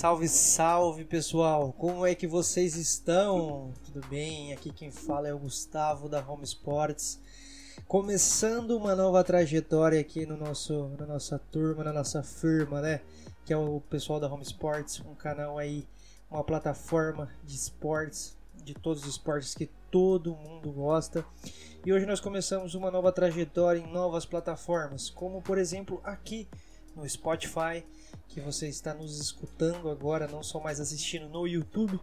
Salve, salve pessoal! Como é que vocês estão? Tudo bem? Aqui quem fala é o Gustavo da Home Sports. Começando uma nova trajetória aqui no nosso, na nossa turma, na nossa firma, né? Que é o pessoal da Home Sports, um canal aí, uma plataforma de esportes, de todos os esportes que todo mundo gosta. E hoje nós começamos uma nova trajetória em novas plataformas, como por exemplo aqui no Spotify que você está nos escutando agora, não só mais assistindo no YouTube.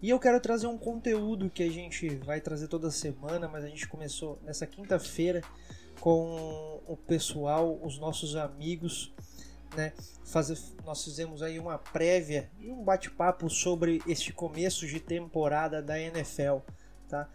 E eu quero trazer um conteúdo que a gente vai trazer toda semana, mas a gente começou nessa quinta-feira com o pessoal, os nossos amigos, né? Fazer, nós fizemos aí uma prévia e um bate-papo sobre este começo de temporada da NFL, tá?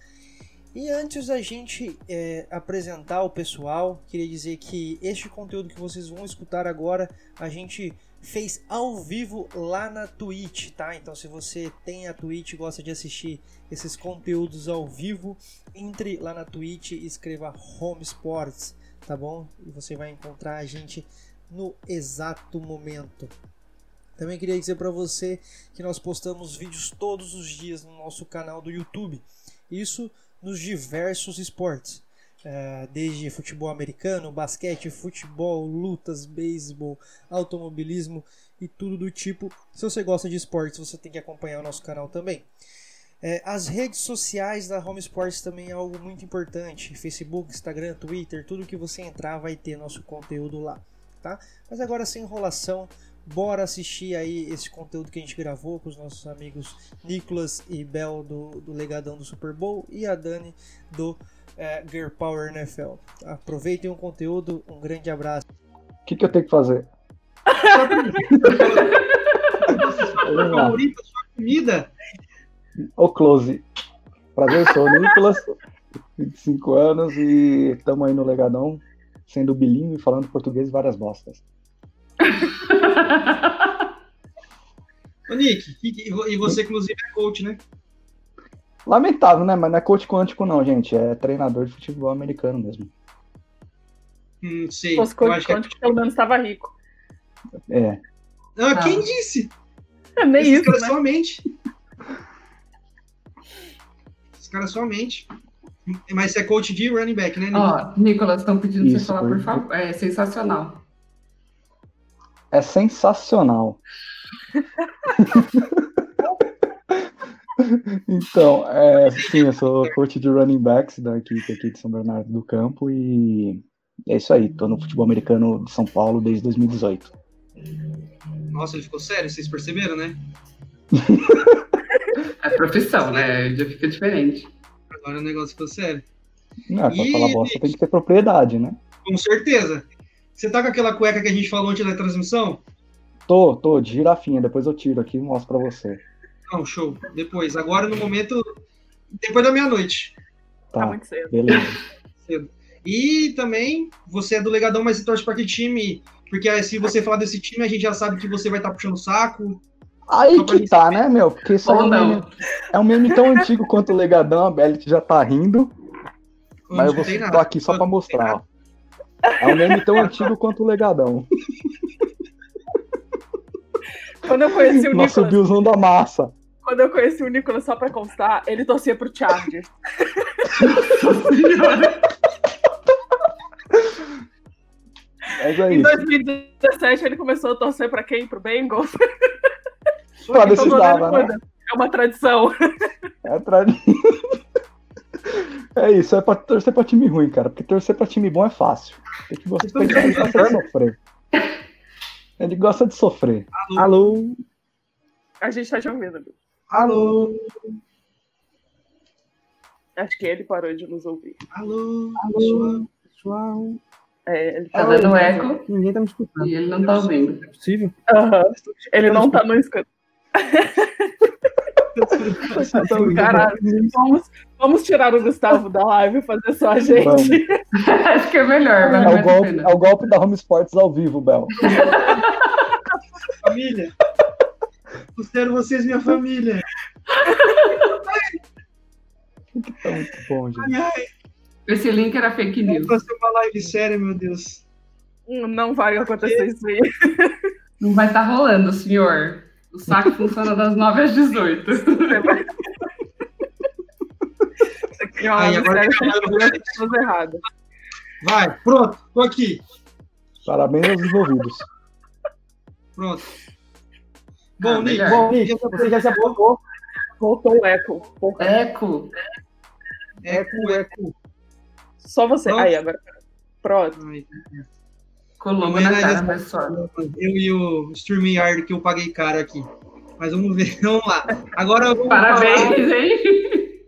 E antes da gente é, apresentar o pessoal, queria dizer que este conteúdo que vocês vão escutar agora, a gente fez ao vivo lá na Twitch, tá? Então se você tem a Twitch e gosta de assistir esses conteúdos ao vivo, entre lá na Twitch e escreva Home Sports, tá bom? E você vai encontrar a gente no exato momento. Também queria dizer para você que nós postamos vídeos todos os dias no nosso canal do YouTube. Isso nos diversos esportes, desde futebol americano, basquete, futebol, lutas, beisebol, automobilismo e tudo do tipo. Se você gosta de esportes, você tem que acompanhar o nosso canal também. É, as redes sociais da Home Sports também é algo muito importante. Facebook, Instagram, Twitter, tudo que você entrar vai ter nosso conteúdo lá, tá? Mas agora sem enrolação, bora assistir aí esse conteúdo que a gente gravou com os nossos amigos Nicolas e Bel do, do Legadão do Super Bowl e a Dani do é, Gear Power NFL. Aproveitem o conteúdo, um grande abraço. O que, que eu tenho que fazer? favorita, sua comida? O Close. Prazer, sou o Nicolas, 25 anos e estamos aí no Legadão, sendo bilíngue, falando português e várias bostas. Ô, Nick, e você, inclusive, é coach, né? Lamentável, né? Mas não é coach quântico, não, gente. É treinador de futebol americano mesmo. Hum, sei. Se fosse coach é quântico, é... pelo menos estava rico. É. Ah, ah. quem disse? É nem Esses isso. Caras né? só mente. Esses caras só mente. Mas você é coach de running back, né, Nicolas? Ó, Nicolas, estão pedindo pra você falar, por favor. É sensacional é sensacional. então, é, sim, eu sou coach de running backs da equipe aqui de São Bernardo do Campo e é isso aí, tô no futebol americano de São Paulo desde 2018. Nossa, ele ficou sério, vocês perceberam, né? é profissão, né? Já fica diferente. Agora o negócio ficou sério. Não, pra e... falar bosta tem que ter propriedade, né? Com certeza. Você tá com aquela cueca que a gente falou antes da transmissão? Tô, tô, de girafinha. Depois eu tiro aqui e mostro pra você. Não, show. Depois. Agora, no momento, depois da meia-noite. Tá, tá muito cedo. Beleza. cedo. E também, você é do Legadão, mas você torce pra que time? Porque se você falar desse time, a gente já sabe que você vai estar tá puxando o saco. Aí que tá, né, meu? Porque isso é um, meme, é um meme tão antigo quanto o Legadão, a Bellet já tá rindo. mas eu vou, tô aqui só pra mostrar, ó. É um meme tão antigo quanto o Legadão. Quando eu conheci o Nosso Nicolas. Billzão da massa. Quando eu conheci o Nicolas, só pra constar, ele torcia pro Chargers. Mas é em 2017 ele começou a torcer pra quem? Pro Bengals. Pra ver se dava, né? É uma tradição. É tradição. É isso, é pra torcer pra time ruim, cara. Porque torcer pra time bom é fácil. Tem que gostar, tem que gostar de sofrer. Ele gosta de sofrer. Alô? Alô? A gente tá te ouvindo. Alô? Acho que ele parou de nos ouvir. Alô? Alô? Pessoal? É, ele tá Alô, dando eco. Ninguém tá me escutando. E ele não tá ouvindo. É possível? Uhum. Ele não tá no escutando. Caralho, vamos, vamos tirar o Gustavo da live e fazer só a gente. Acho que é melhor. É o, golpe, é o golpe da Home Sports ao vivo, Bel. família. Considero vocês minha família. Que tá muito bom, gente. Ai, ai. Esse link era fake news. Vai ser uma live séria, meu Deus. Não vai acontecer isso aí. Não vai estar tá rolando, senhor. O saque funciona das 9 às 18. Aqui, ó, Aí, agora pessoas erradas. Vai, pronto, tô aqui. Parabéns aos envolvidos. Pronto. Bom, ah, Nick, bom, Nick, você já se aprovou. Voltou o eco. Eco. Eco, eco. Só você. Pronto. Aí, agora. Pronto. Colombo na cara, pessoal. Eu e o StreamYard que eu paguei caro aqui. Mas vamos ver, vamos lá. Agora vamos Parabéns, hein?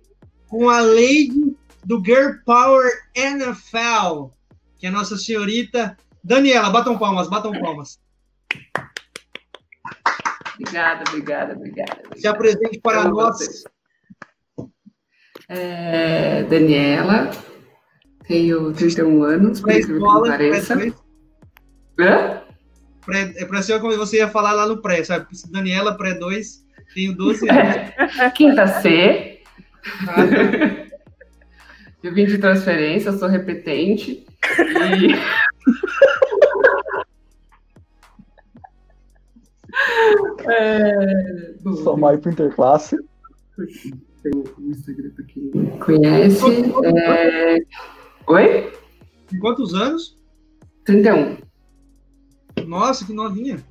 Com a lady do Girl Power NFL, que é a nossa senhorita Daniela. Batam palmas, batam palmas. Obrigada, obrigada, obrigada. Se apresente para Eu nós. É, Daniela, tenho 31 anos, por isso que pareça. Hã? Pré, é para ser como você ia falar lá no pré, sabe? Daniela, pré 2, tenho 12 anos. Quinta C. Ah, Eu vim de transferência, sou repetente. E... é... Sou mais pro interclasse. Tem um Instagram pra quem conhece. É... Oi? Quantos anos? 31. Nossa, que novinha.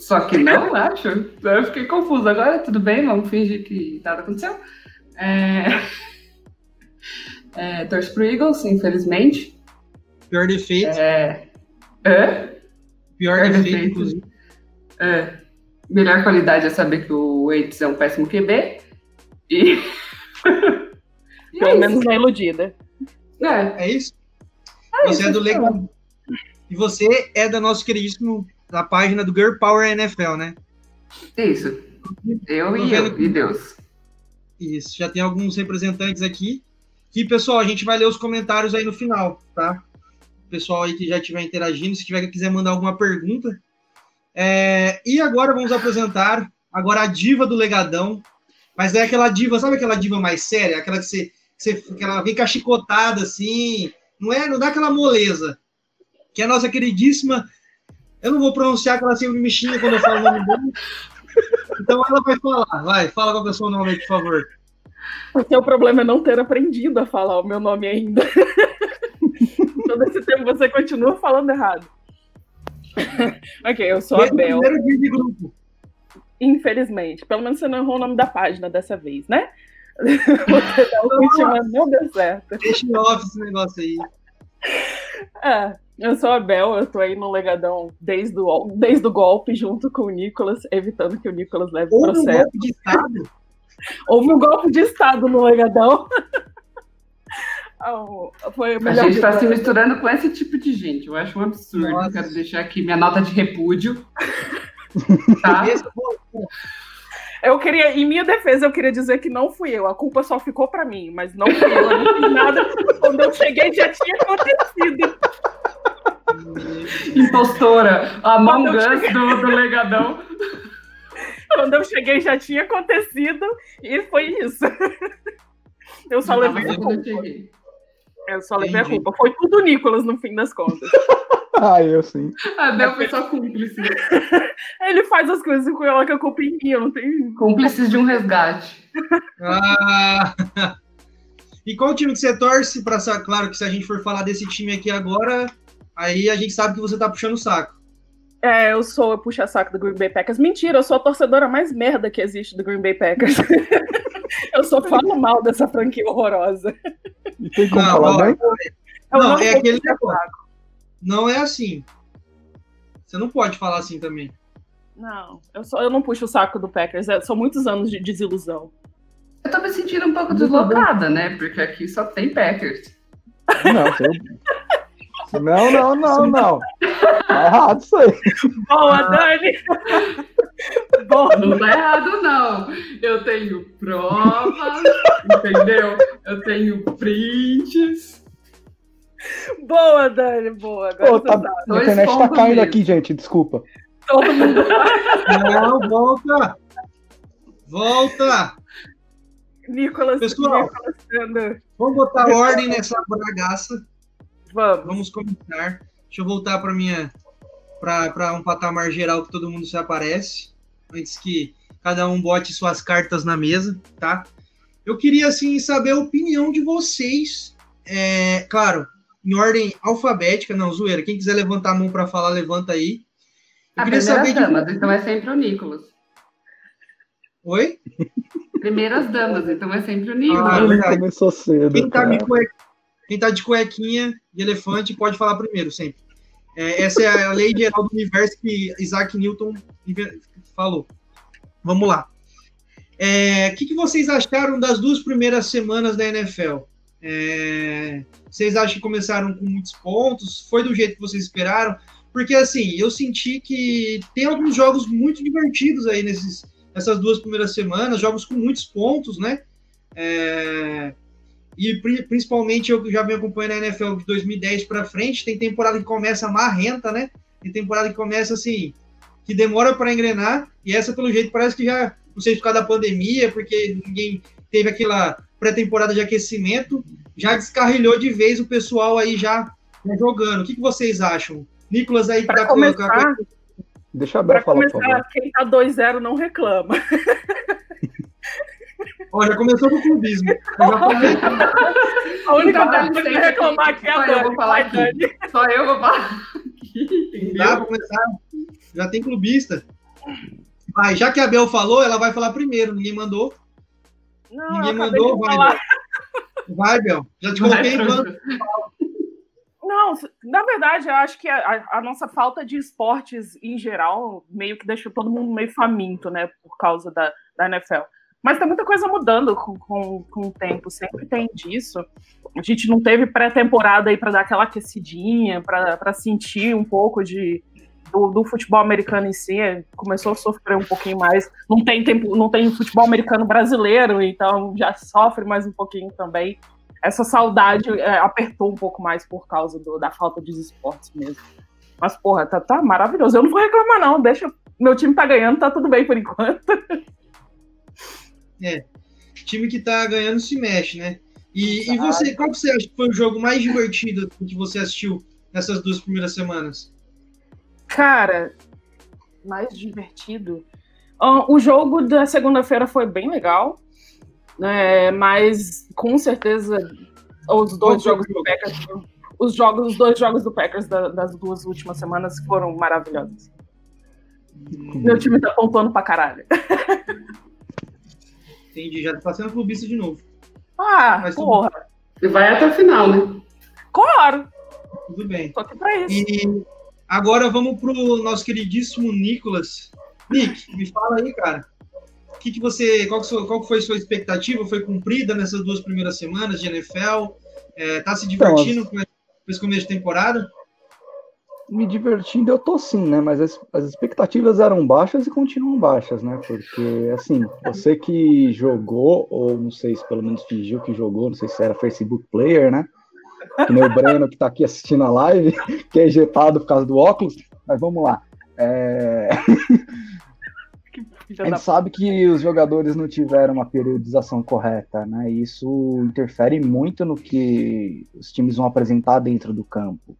Só que não, acho. Eu fiquei confusa. Agora tudo bem, vamos fingir que nada aconteceu. É... É, torço pro Eagles, infelizmente. Pior defeito. É... É? Pior, Pior defeito, inclusive. É. Melhor qualidade é saber que o Waits é um péssimo QB. E. Pelo é menos não é iludida. É. É isso? É você isso, é do legal. E você é da nosso queridíssimo da página do Girl Power NFL, né? Isso. Eu e eu, e Deus. Isso, já tem alguns representantes aqui. E, pessoal, a gente vai ler os comentários aí no final, tá? Pessoal aí que já estiver interagindo, se tiver quiser mandar alguma pergunta. É... E agora vamos apresentar agora a diva do Legadão. Mas é aquela diva, sabe aquela diva mais séria? Aquela que você, que, você, que ela vem cachicotada assim, não é? Não dá aquela moleza. Que é a nossa queridíssima. Eu não vou pronunciar que ela sempre me xinga quando eu falo o nome dela. Então ela vai falar. Vai, fala a pessoa o nome aí, por favor. Porque o problema é não ter aprendido a falar o meu nome ainda. Todo esse tempo você continua falando errado. ok, eu sou Desde a Bel. primeiro dia de grupo. Infelizmente. Pelo menos você não errou o nome da página dessa vez, né? você não, não deu certo. Deixa off esse negócio aí. É, eu sou a Bel, eu tô aí no Legadão desde o, desde o golpe, junto com o Nicolas, evitando que o Nicolas leve o processo. Um golpe de Estado? Houve um golpe de Estado no Legadão. Foi a, gente está se misturando com esse tipo de gente. Eu acho um absurdo. Nossa. Quero deixar aqui minha nota de repúdio. tá? Eu queria, em minha defesa, eu queria dizer que não fui eu. A culpa só ficou para mim, mas não fui eu. Eu não fiz nada. Quando eu cheguei, já tinha acontecido. Impostora, a Among Us do, do legadão. Quando eu cheguei já tinha acontecido e foi isso. Eu só levei a culpa. Eu só levei a culpa. Foi tudo o Nicolas no fim das contas. ah, eu sim. Ah, Del foi só cúmplice. Ele faz as coisas e coloca a culpa em mim, eu não tenho. Cúmplices de um resgate. ah. E qual time que você torce? Pra, claro que se a gente for falar desse time aqui agora, aí a gente sabe que você tá puxando o saco. É, eu sou a puxa-saco do Green Bay Packers. Mentira, eu sou a torcedora mais merda que existe do Green Bay Packers. eu só falo mal dessa franquia horrorosa. E tem como não, falar bem? Não, não, é aquele Não é assim. Você não pode falar assim também. Não, eu, só, eu não puxo o saco do Packers. É, são muitos anos de desilusão. Eu tô me sentindo um pouco deslocada, né? Porque aqui só tem Packers. Não, tem, não, não, não, não. Tá errado isso aí. Boa, Dani! Boa. Não tá errado, não. Eu tenho provas, entendeu? Eu tenho prints. Boa, Dani, boa. Agora Pô, tá, a internet tá caindo mesmo. aqui, gente, desculpa. Todo mundo. Não, volta! Volta! Nicolas, Pessoal, Nicolas vamos botar ordem nessa bragaça. Vamos. Vamos começar. Deixa eu voltar para minha para um patamar geral que todo mundo se aparece, antes que cada um bote suas cartas na mesa, tá? Eu queria, assim, saber a opinião de vocês, é, claro, em ordem alfabética, não, zoeira, quem quiser levantar a mão para falar, levanta aí. Eu a queria saber damas, de... então é sempre o Nicolas. Oi? Primeiras damas, então é sempre o Nicolas. Ah, começou cedo. Quem tá, cueca... quem tá, de cuequinha de elefante pode falar primeiro, sempre. É, essa é a lei geral do universo que Isaac Newton falou. Vamos lá. O é, que, que, vocês acharam das duas primeiras semanas da NFL? É, vocês acham que começaram com muitos pontos? Foi do jeito que vocês esperaram? Porque, assim, eu senti que tem alguns jogos muito divertidos aí nesses, nessas duas primeiras semanas, jogos com muitos pontos, né? É, e principalmente eu já venho acompanhando a NFL de 2010 para frente, tem temporada que começa marrenta, né? Tem temporada que começa assim, que demora para engrenar, e essa, pelo jeito, parece que já, não sei se por causa da pandemia, porque ninguém teve aquela pré-temporada de aquecimento, já descarrilhou de vez o pessoal aí já, já jogando. O que, que vocês acham? Nicolas aí pra começar, Deixa a Bel falar, começar, por favor. quem tá 2-0 não reclama. Ó, já começou com o clubismo. a única coisa que tem reclamar aqui é a Dani. Eu vou falar aqui. Só eu vou falar aqui. Dá pra começar já tem clubista. Vai, já que a Bel falou, ela vai falar primeiro. Ninguém mandou. Não, Ninguém mandou, vai, Bel. Vai, Bel. Já te coloquei Não, na verdade, eu acho que a, a, nossa falta de esportes em geral meio que deixou todo mundo meio faminto, né? Por causa da, da NFL. Mas tem muita coisa mudando com, com, com o tempo, sempre tem disso. A gente não teve pré-temporada aí para dar aquela aquecidinha, para sentir um pouco de, do, do, futebol americano em si começou a sofrer um pouquinho mais. Não tem tempo, não tem futebol americano brasileiro, então já sofre mais um pouquinho também. Essa saudade é, apertou um pouco mais por causa do, da falta de esportes mesmo. Mas, porra, tá, tá maravilhoso. Eu não vou reclamar, não. Deixa. Meu time tá ganhando, tá tudo bem por enquanto. É. Time que tá ganhando se mexe, né? E, e você, qual que você acha que foi o jogo mais divertido que você assistiu nessas duas primeiras semanas? Cara, mais divertido. Uh, o jogo da segunda-feira foi bem legal, né, mas com certeza os dois jogos do Packers, os jogos, os dois jogos do Packers da, das duas últimas semanas foram maravilhosos. Hum. Meu time tá pontuando pra caralho. Entendi, já tá sendo clubista de novo. Ah, mas porra. E vai até o final, né? Claro. Tudo bem. Só que pra isso. E Agora vamos para o nosso queridíssimo Nicolas. Nick, me fala aí, cara. Que que você, qual, que qual foi a sua expectativa? Foi cumprida nessas duas primeiras semanas de NFL? É, tá se divertindo então, com esse começo de temporada? Me divertindo eu tô sim, né? Mas as, as expectativas eram baixas e continuam baixas, né? Porque, assim, você que jogou, ou não sei se pelo menos fingiu que jogou, não sei se era Facebook Player, né? que nem o Breno que está aqui assistindo a live, que é ejetado por causa do óculos, mas vamos lá. É... A gente sabe que os jogadores não tiveram uma periodização correta, né? E isso interfere muito no que os times vão apresentar dentro do campo.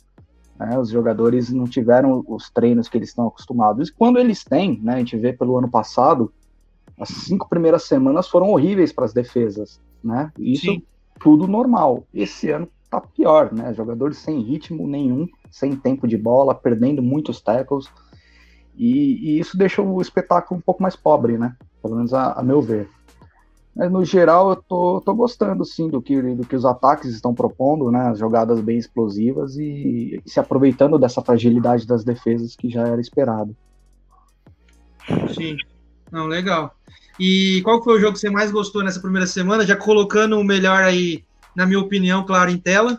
Né? Os jogadores não tiveram os treinos que eles estão acostumados. E quando eles têm, né? A gente vê pelo ano passado, as cinco primeiras semanas foram horríveis para as defesas, né? Isso Sim. tudo normal. Esse ano tá pior, né? Jogadores sem ritmo nenhum, sem tempo de bola, perdendo muitos tackles. E, e isso deixa o espetáculo um pouco mais pobre, né? Pelo menos a, a meu ver. Mas no geral eu tô, tô gostando sim do que, do que os ataques estão propondo, né? As jogadas bem explosivas e, e se aproveitando dessa fragilidade das defesas que já era esperado. Sim. Não, legal. E qual foi o jogo que você mais gostou nessa primeira semana? Já colocando o melhor aí na minha opinião, claro, em tela.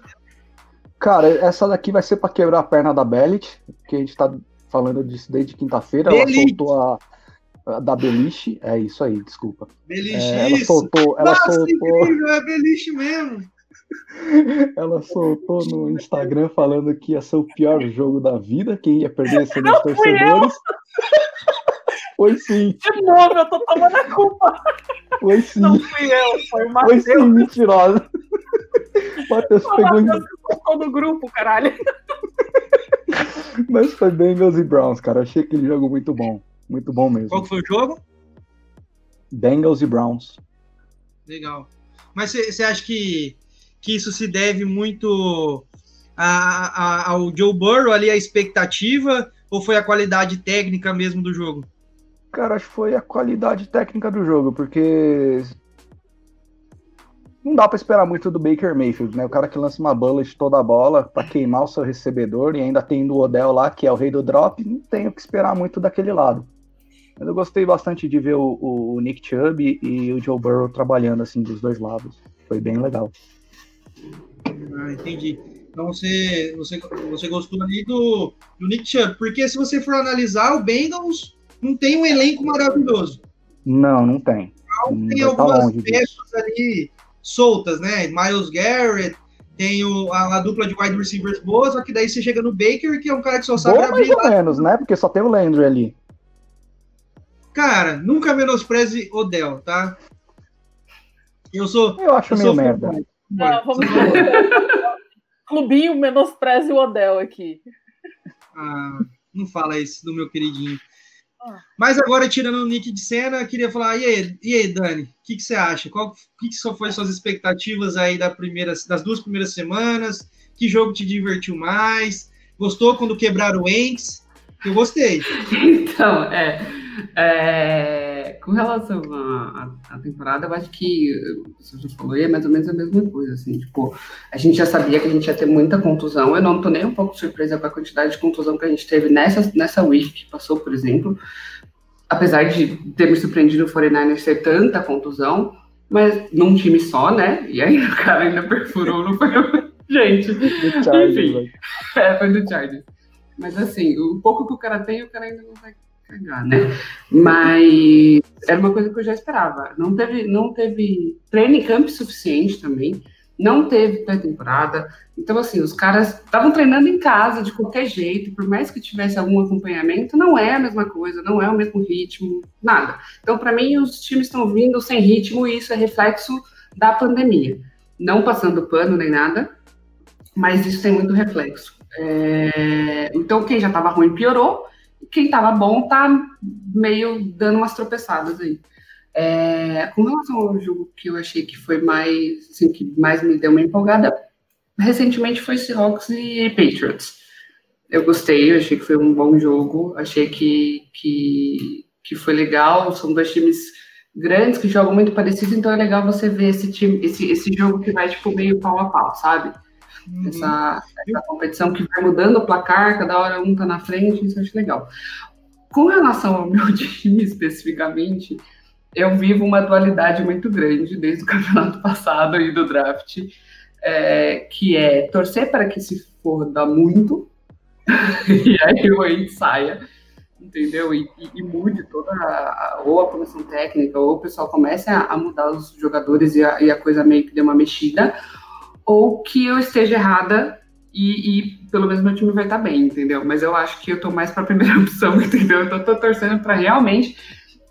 Cara, essa daqui vai ser para quebrar a perna da Bellet, que a gente tá falando disso desde quinta-feira. Ela soltou a, da Beliche. É isso aí, desculpa. Beliche, é, ela soltou. Ela Nossa, soltou... incrível, é Beliche mesmo. Ela soltou no Instagram falando que ia ser o pior jogo da vida, quem ia perder ser os torcedores. Foi sim. De novo, eu tô tomando a culpa. Foi sim. Não fui eu, foi o Matheus. Foi sim, mentirosa. O Matheus pegou. Matheus em... no grupo, caralho. Mas foi Bengals e Browns, cara. Achei aquele jogo muito bom. Muito bom mesmo. Qual foi o jogo? Bengals e Browns. Legal. Mas você acha que, que isso se deve muito a, a, ao Joe Burrow ali, a expectativa, ou foi a qualidade técnica mesmo do jogo? Cara, acho que foi a qualidade técnica do jogo, porque não dá para esperar muito do Baker Mayfield, né? O cara que lança uma bullet toda a bola para queimar o seu recebedor e ainda tem o Odell lá, que é o rei do drop, não tem o que esperar muito daquele lado. Mas eu gostei bastante de ver o, o Nick Chubb e o Joe Burrow trabalhando assim dos dois lados. Foi bem legal. Ah, entendi. Então você, você, você gostou ali do, do Nick Chubb, porque se você for analisar, o Bengals não tem um elenco maravilhoso. Não, não tem. Então, tem tá algumas peças ali soltas, né? Miles Garrett, tem o, a, a, dupla de wide receivers boa, só que daí você chega no Baker, que é um cara que só sabe Boa, abrir mais ou menos, né? Porque só tem o Landry ali. Cara, nunca menospreze Odell, tá? Eu sou. Eu acho eu meio merda. Não, vamos Clubinho menospreze o Odell aqui. Ah, não fala isso do meu queridinho. Mas agora, tirando o Nick de cena, queria falar, e aí, e aí Dani, o que, que, você acha? Qual que, que só foi suas expectativas aí da primeira, das duas primeiras semanas? Que jogo te divertiu mais? Gostou quando quebraram o Enks? Eu gostei. Então, é, é, com relação à temporada, eu acho que você já falou, é mais ou menos a mesma coisa, assim, tipo, a gente já sabia que a gente ia ter muita contusão, eu não tô nem um pouco surpresa com a quantidade de contusão que a gente teve nessa, nessa week que passou, por exemplo, apesar de ter me surpreendido o 49ers ter tanta contusão, mas num time só, né, e aí o cara ainda perfurou, não foi... gente, enfim, é, foi do Chargers. Mas assim, o pouco que o cara tem, o cara ainda não vai cagar, né? Mas era uma coisa que eu já esperava. Não teve, não teve training camp suficiente também, não teve pré-temporada. Então, assim, os caras estavam treinando em casa de qualquer jeito, por mais que tivesse algum acompanhamento, não é a mesma coisa, não é o mesmo ritmo, nada. Então, para mim, os times estão vindo sem ritmo e isso é reflexo da pandemia. Não passando pano nem nada, mas isso tem muito reflexo. É, então, quem já estava ruim piorou, quem estava bom está meio dando umas tropeçadas aí. É, com relação ao jogo que eu achei que foi mais, assim, que mais me deu uma empolgada, recentemente foi Seahawks e Patriots. Eu gostei, eu achei que foi um bom jogo, achei que, que, que foi legal, são dois times grandes que jogam muito parecido, então é legal você ver esse time, esse, esse jogo que vai tipo meio pau a pau, sabe? Uhum. Essa, essa, competição que vai mudando o placar, cada hora um tá na frente, isso eu acho legal. Com relação ao meu time especificamente, eu vivo uma dualidade muito grande desde o campeonato passado e do draft, é, que é torcer para que se foda muito, e aí o Wade saia, entendeu? E, e, e, mude toda a, ou a comissão técnica, ou o pessoal comece a, a mudar os jogadores e a, e a coisa meio que dê uma mexida, ou que eu esteja errada e, e, pelo menos meu time vai estar bem, entendeu? Mas eu acho que eu tô mais para a primeira opção, entendeu? Então eu tô torcendo para realmente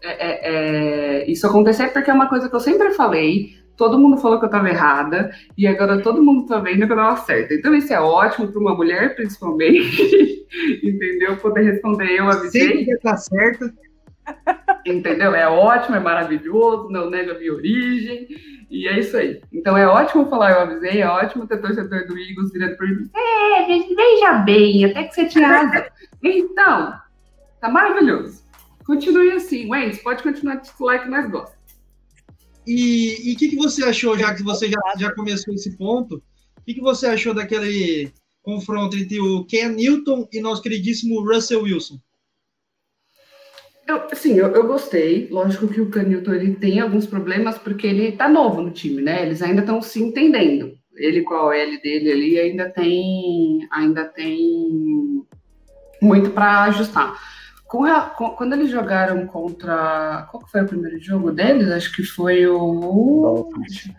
é, é, é, isso acontecer, porque é uma coisa que eu sempre falei. Todo mundo falou que eu estava errada e agora todo mundo tá vendo que eu estava certa. Então isso é ótimo para uma mulher, principalmente, entendeu? Poder responder eu avisei. Sempre tá certa. Entendeu? É ótimo, é maravilhoso, não nega a minha origem. E é isso aí. Então é ótimo falar, eu avisei, é ótimo ter torcedor do Eagles virando por mim. É, veja bem, até que você tinha razão. Então, tá maravilhoso. Continue assim, Wayne, pode continuar titular que nós gostamos. E o que, que você achou, já que você já, já começou esse ponto, o que, que você achou daquele confronto entre o Ken Newton e nosso queridíssimo Russell Wilson? Eu, sim, eu, eu, gostei. Lógico que o Canilton ele tem alguns problemas porque ele tá novo no time, né? Eles ainda estão se entendendo. Ele com a OL dele ali ainda tem, ainda tem muito para ajustar. Com a, com, quando eles jogaram contra. Qual foi o primeiro jogo deles? Acho que foi o. Dolphins.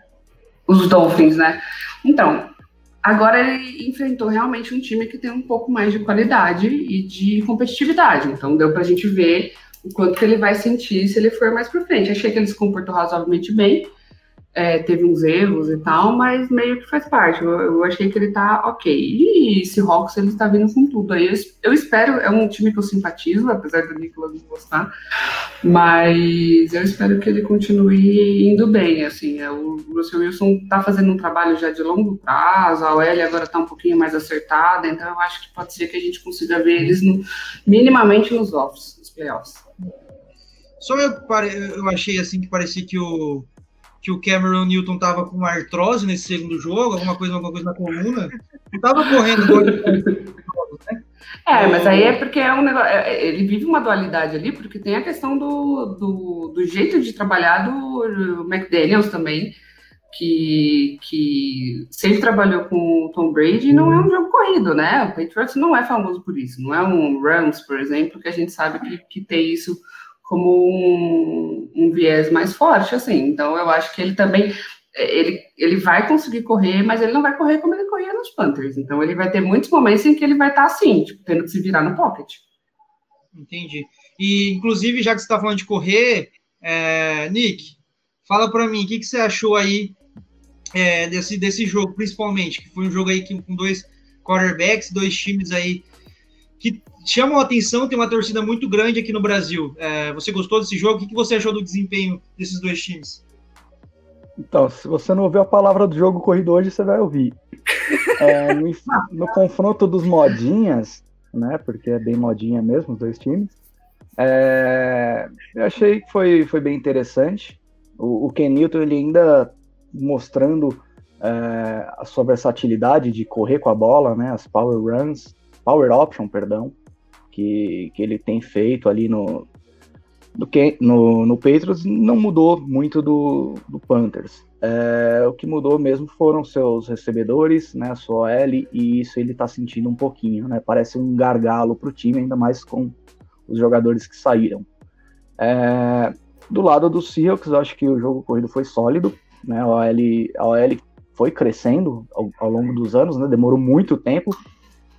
Os Dolphins, né? Então, agora ele enfrentou realmente um time que tem um pouco mais de qualidade e de competitividade. Então, deu para a gente ver o quanto que ele vai sentir se ele for mais para frente. Achei que ele se comportou razoavelmente bem. é, teve uns erros e tal, mas meio que faz parte. Eu, eu, achei que ele tá ok. E esse Hawks, ele tá vindo com tudo. Aí eu, eu, espero, é um time que eu simpatizo, apesar do Nicolas não gostar, mas eu espero que ele continue indo bem, assim. É, o Russell Wilson tá fazendo um trabalho já de longo prazo, a OL agora tá um pouquinho mais acertada, então eu acho que pode ser que a gente consiga ver eles no, minimamente nos offs, nos playoffs. Só eu, eu achei assim que parecia que o que o Cameron Newton tava com artrose nesse segundo jogo, alguma coisa, alguma coisa na coluna. Não tava correndo. né? É, mas aí é porque é um negócio. É, é, ele vive uma dualidade ali, porque tem a questão do, do, do jeito de trabalhar do McDaniels também, que, que sempre trabalhou com o Tom Brady não é um jogo corrido, né? O Patriots não é famoso por isso, não é um Rams, por exemplo, que a gente sabe que, que tem isso como um, um, viés mais forte, assim. Então, eu acho que ele também ele, ele vai conseguir correr, mas ele não vai correr como ele corria nos Panthers. Então, ele vai ter muitos momentos em que ele vai estar assim, tipo, tendo que se virar no pocket. Entendi. E, inclusive, já que você está falando de correr, é, Nick, fala para mim, o que, que você achou aí é, desse, desse jogo, principalmente, que foi um jogo aí com dois quarterbacks, dois times aí que chamam a atenção, tem uma torcida muito grande aqui no Brasil. É, você gostou desse jogo? O que você achou do desempenho desses dois times? Então, se você não ouviu a palavra do jogo corrido hoje, você vai ouvir. É, no, no, confronto dos modinhas, né? Porque é bem modinha mesmo, os dois times. É, eu achei que foi, foi bem interessante. O, o Ken Newton ele ainda mostrando é, a sua versatilidade de correr com a bola, né? As power runs, power option, perdão que, que ele tem feito ali no, do que, no, no Patriots não mudou muito do, do Panthers. É, o que mudou mesmo foram seus recebedores, né, sua L, e isso ele está sentindo um pouquinho, né, parece um gargalo para o time, ainda mais com os jogadores que saíram. É, do lado do Seahawks, eu acho que o jogo corrido foi sólido, né, a OL, a OL foi crescendo ao, ao longo dos anos, né, demorou muito tempo,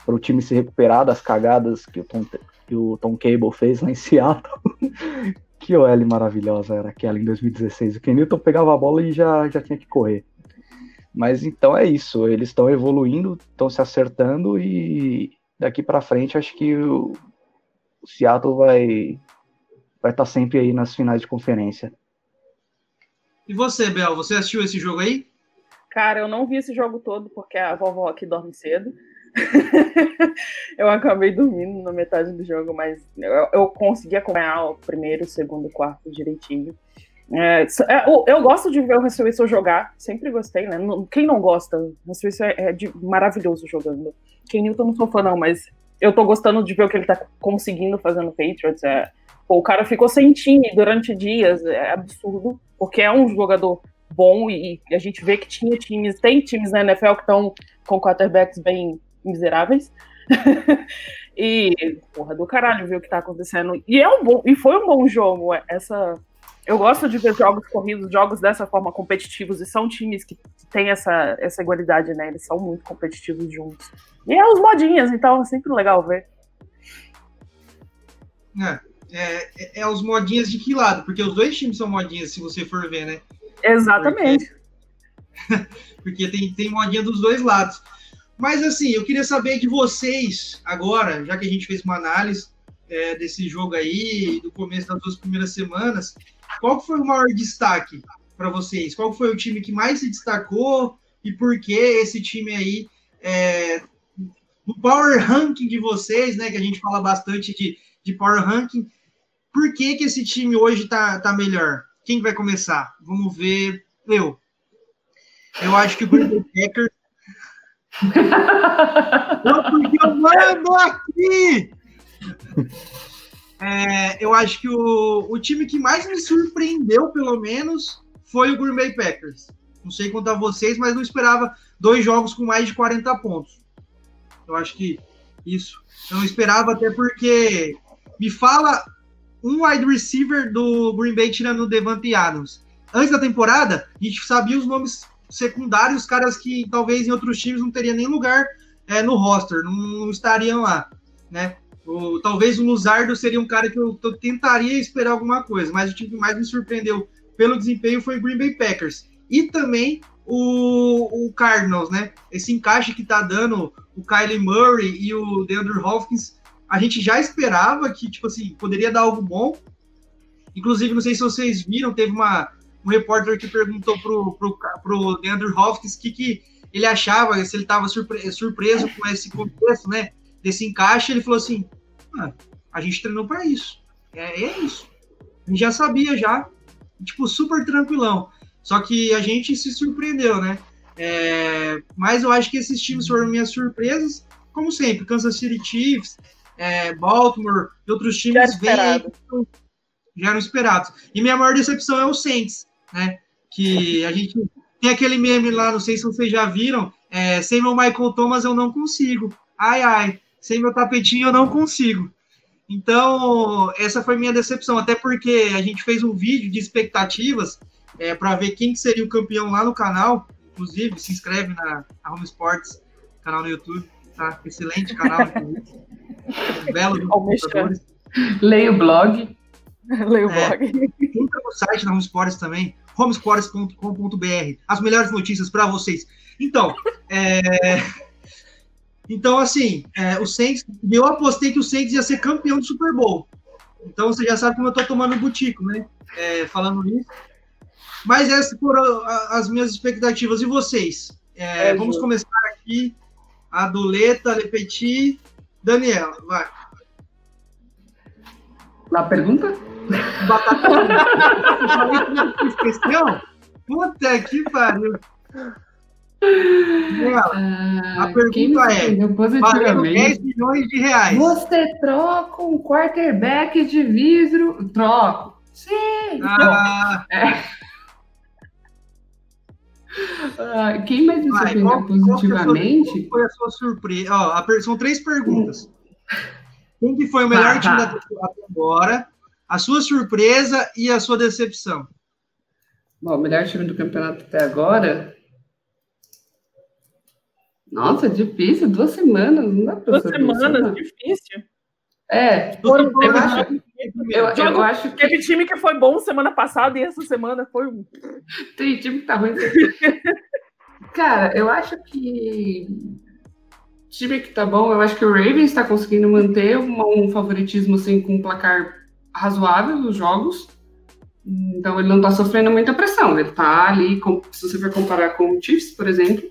para o time se recuperar das cagadas que o Tom, que o Tom Cable fez lá em Seattle. que OL maravilhosa era aquela em 2016. O Kenilton pegava a bola e já, já tinha que correr. Mas então é isso, eles estão evoluindo, estão se acertando e daqui para frente acho que o, o Seattle vai vai estar tá sempre aí nas finais de conferência. E você, Bel, você assistiu esse jogo aí? Cara, eu não vi esse jogo todo porque a vovó aqui dorme cedo. eu acabei dormindo na metade do jogo, mas eu, eu consegui acompanhar o primeiro, segundo, quarto direitinho. É, é eu, eu, gosto de ver o Wilson jogar, sempre gostei, né? Quem não gosta? O Wilson é, é de, maravilhoso jogando. Quem Newton não sou fã, não, mas eu tô gostando de ver o que ele tá conseguindo fazer no Patriots. É, pô, o cara ficou sem time durante dias, é absurdo, porque é um jogador bom e, e a gente vê que tinha times, tem times na NFL que estão com quarterbacks bem miseráveis. e, porra, do caralho ver o que tá acontecendo. E é um bom, e foi um bom jogo. Essa. Eu gosto de ver jogos corridos, jogos dessa forma competitivos, e são times que têm essa, essa igualdade, né? Eles são muito competitivos juntos. E é os modinhas, então é sempre legal ver. É, é, é, os modinhas de que lado? Porque os dois times são modinhas, se você for ver, né? Exatamente. Porque, porque tem, tem modinha dos dois lados. Mas assim, eu queria saber de vocês agora, já que a gente fez uma análise é, desse jogo aí, do começo das duas primeiras semanas, qual foi o maior destaque para vocês? Qual foi o time que mais se destacou e por que esse time aí é, no power ranking de vocês, né? Que a gente fala bastante de, de power ranking. Por que, que esse time hoje tá, tá melhor? Quem vai começar? Vamos ver. Eu. Eu acho que o Green Packers porque eu mando aqui! É, eu acho que o, o time que mais me surpreendeu, pelo menos, foi o Bay Packers. Não sei a vocês, mas não esperava dois jogos com mais de 40 pontos. Eu acho que isso. Eu não esperava, até porque me fala um wide receiver do Green Bay tirando o Devante Adams. Antes da temporada, a gente sabia os nomes secundários, caras que talvez em outros times não teria nem lugar é, no roster, não, não, estariam lá, né? O, talvez o Luzardo seria um cara que eu, eu, tentaria esperar alguma coisa, mas o time que mais me surpreendeu pelo desempenho foi o Green Bay Packers. e também o, o Cardinals, né? Esse encaixe que tá dando o Kylie Murray e o DeAndre Hopkins, a gente já esperava que, tipo assim, poderia dar algo bom. Inclusive, não sei se vocês viram, teve uma, um repórter que perguntou pro, pro, pro DeAndre Hopkins o que, que ele achava, se ele estava surpre surpreso com esse contexto, né? Desse encaixe, ele falou assim: ah, a gente treinou para isso. É, é isso. A gente já sabia já. Tipo, super tranquilão. Só que a gente se surpreendeu, né? É, mas eu acho que esses times foram minhas surpresas, como sempre, Kansas City Chiefs, é, Baltimore e outros times já, já eram esperados. E minha maior decepção é o Saints, né? Que a gente tem aquele meme lá, não sei se vocês já viram, é, sem meu Michael Thomas eu não consigo. Ai, ai, sem meu tapetinho eu não consigo. Então, essa foi minha decepção, até porque a gente fez um vídeo de expectativas é, para ver quem seria o campeão lá no canal. Inclusive, se inscreve na, na Home Sports, canal no YouTube, tá? Excelente canal. Belo computadores. Leia o blog. Leia o é, blog. Entra no site da Home Sports também, homesports.com.br. As melhores notícias para vocês. Então, é... Então, assim, é, o Saints, eu apostei que o Saints ia ser campeão do Super Bowl. Então você já sabe como eu tô tomando o butico, né? É, falando isso. Mas essas foram as minhas expectativas. E vocês? É, é, vamos começar aqui. A Doleta, Lepeti, Daniela, vai. Na pergunta? Batata. Esqueceu? Puta que pariu. Ah, a pergunta é: valendo 10 milhões de reais. Você troca um quarterback de vidro? Troco. Sim. Ah, é. Uh, quem mais me surpreendeu qual, positivamente? Qual foi a sua surpresa? Ó, a, são três perguntas. Quem que foi o melhor ah, time da temporada agora? A sua surpresa e a sua decepção? Bom, o melhor time do campeonato até agora. Nossa, difícil, duas semanas, não dá pra Duas semanas, difícil. É, foram, eu, acho, eu, eu, acho que. Teve time que foi bom semana passada e essa semana foi um. Tem time que tá ruim. Cara, eu acho que. Time que tá bom, eu acho que o Ravens está conseguindo manter um, um favoritismo assim, com um placar razoável nos jogos. Então ele não tá sofrendo muita pressão. Ele tá ali, se você for comparar com o Chiefs, por exemplo,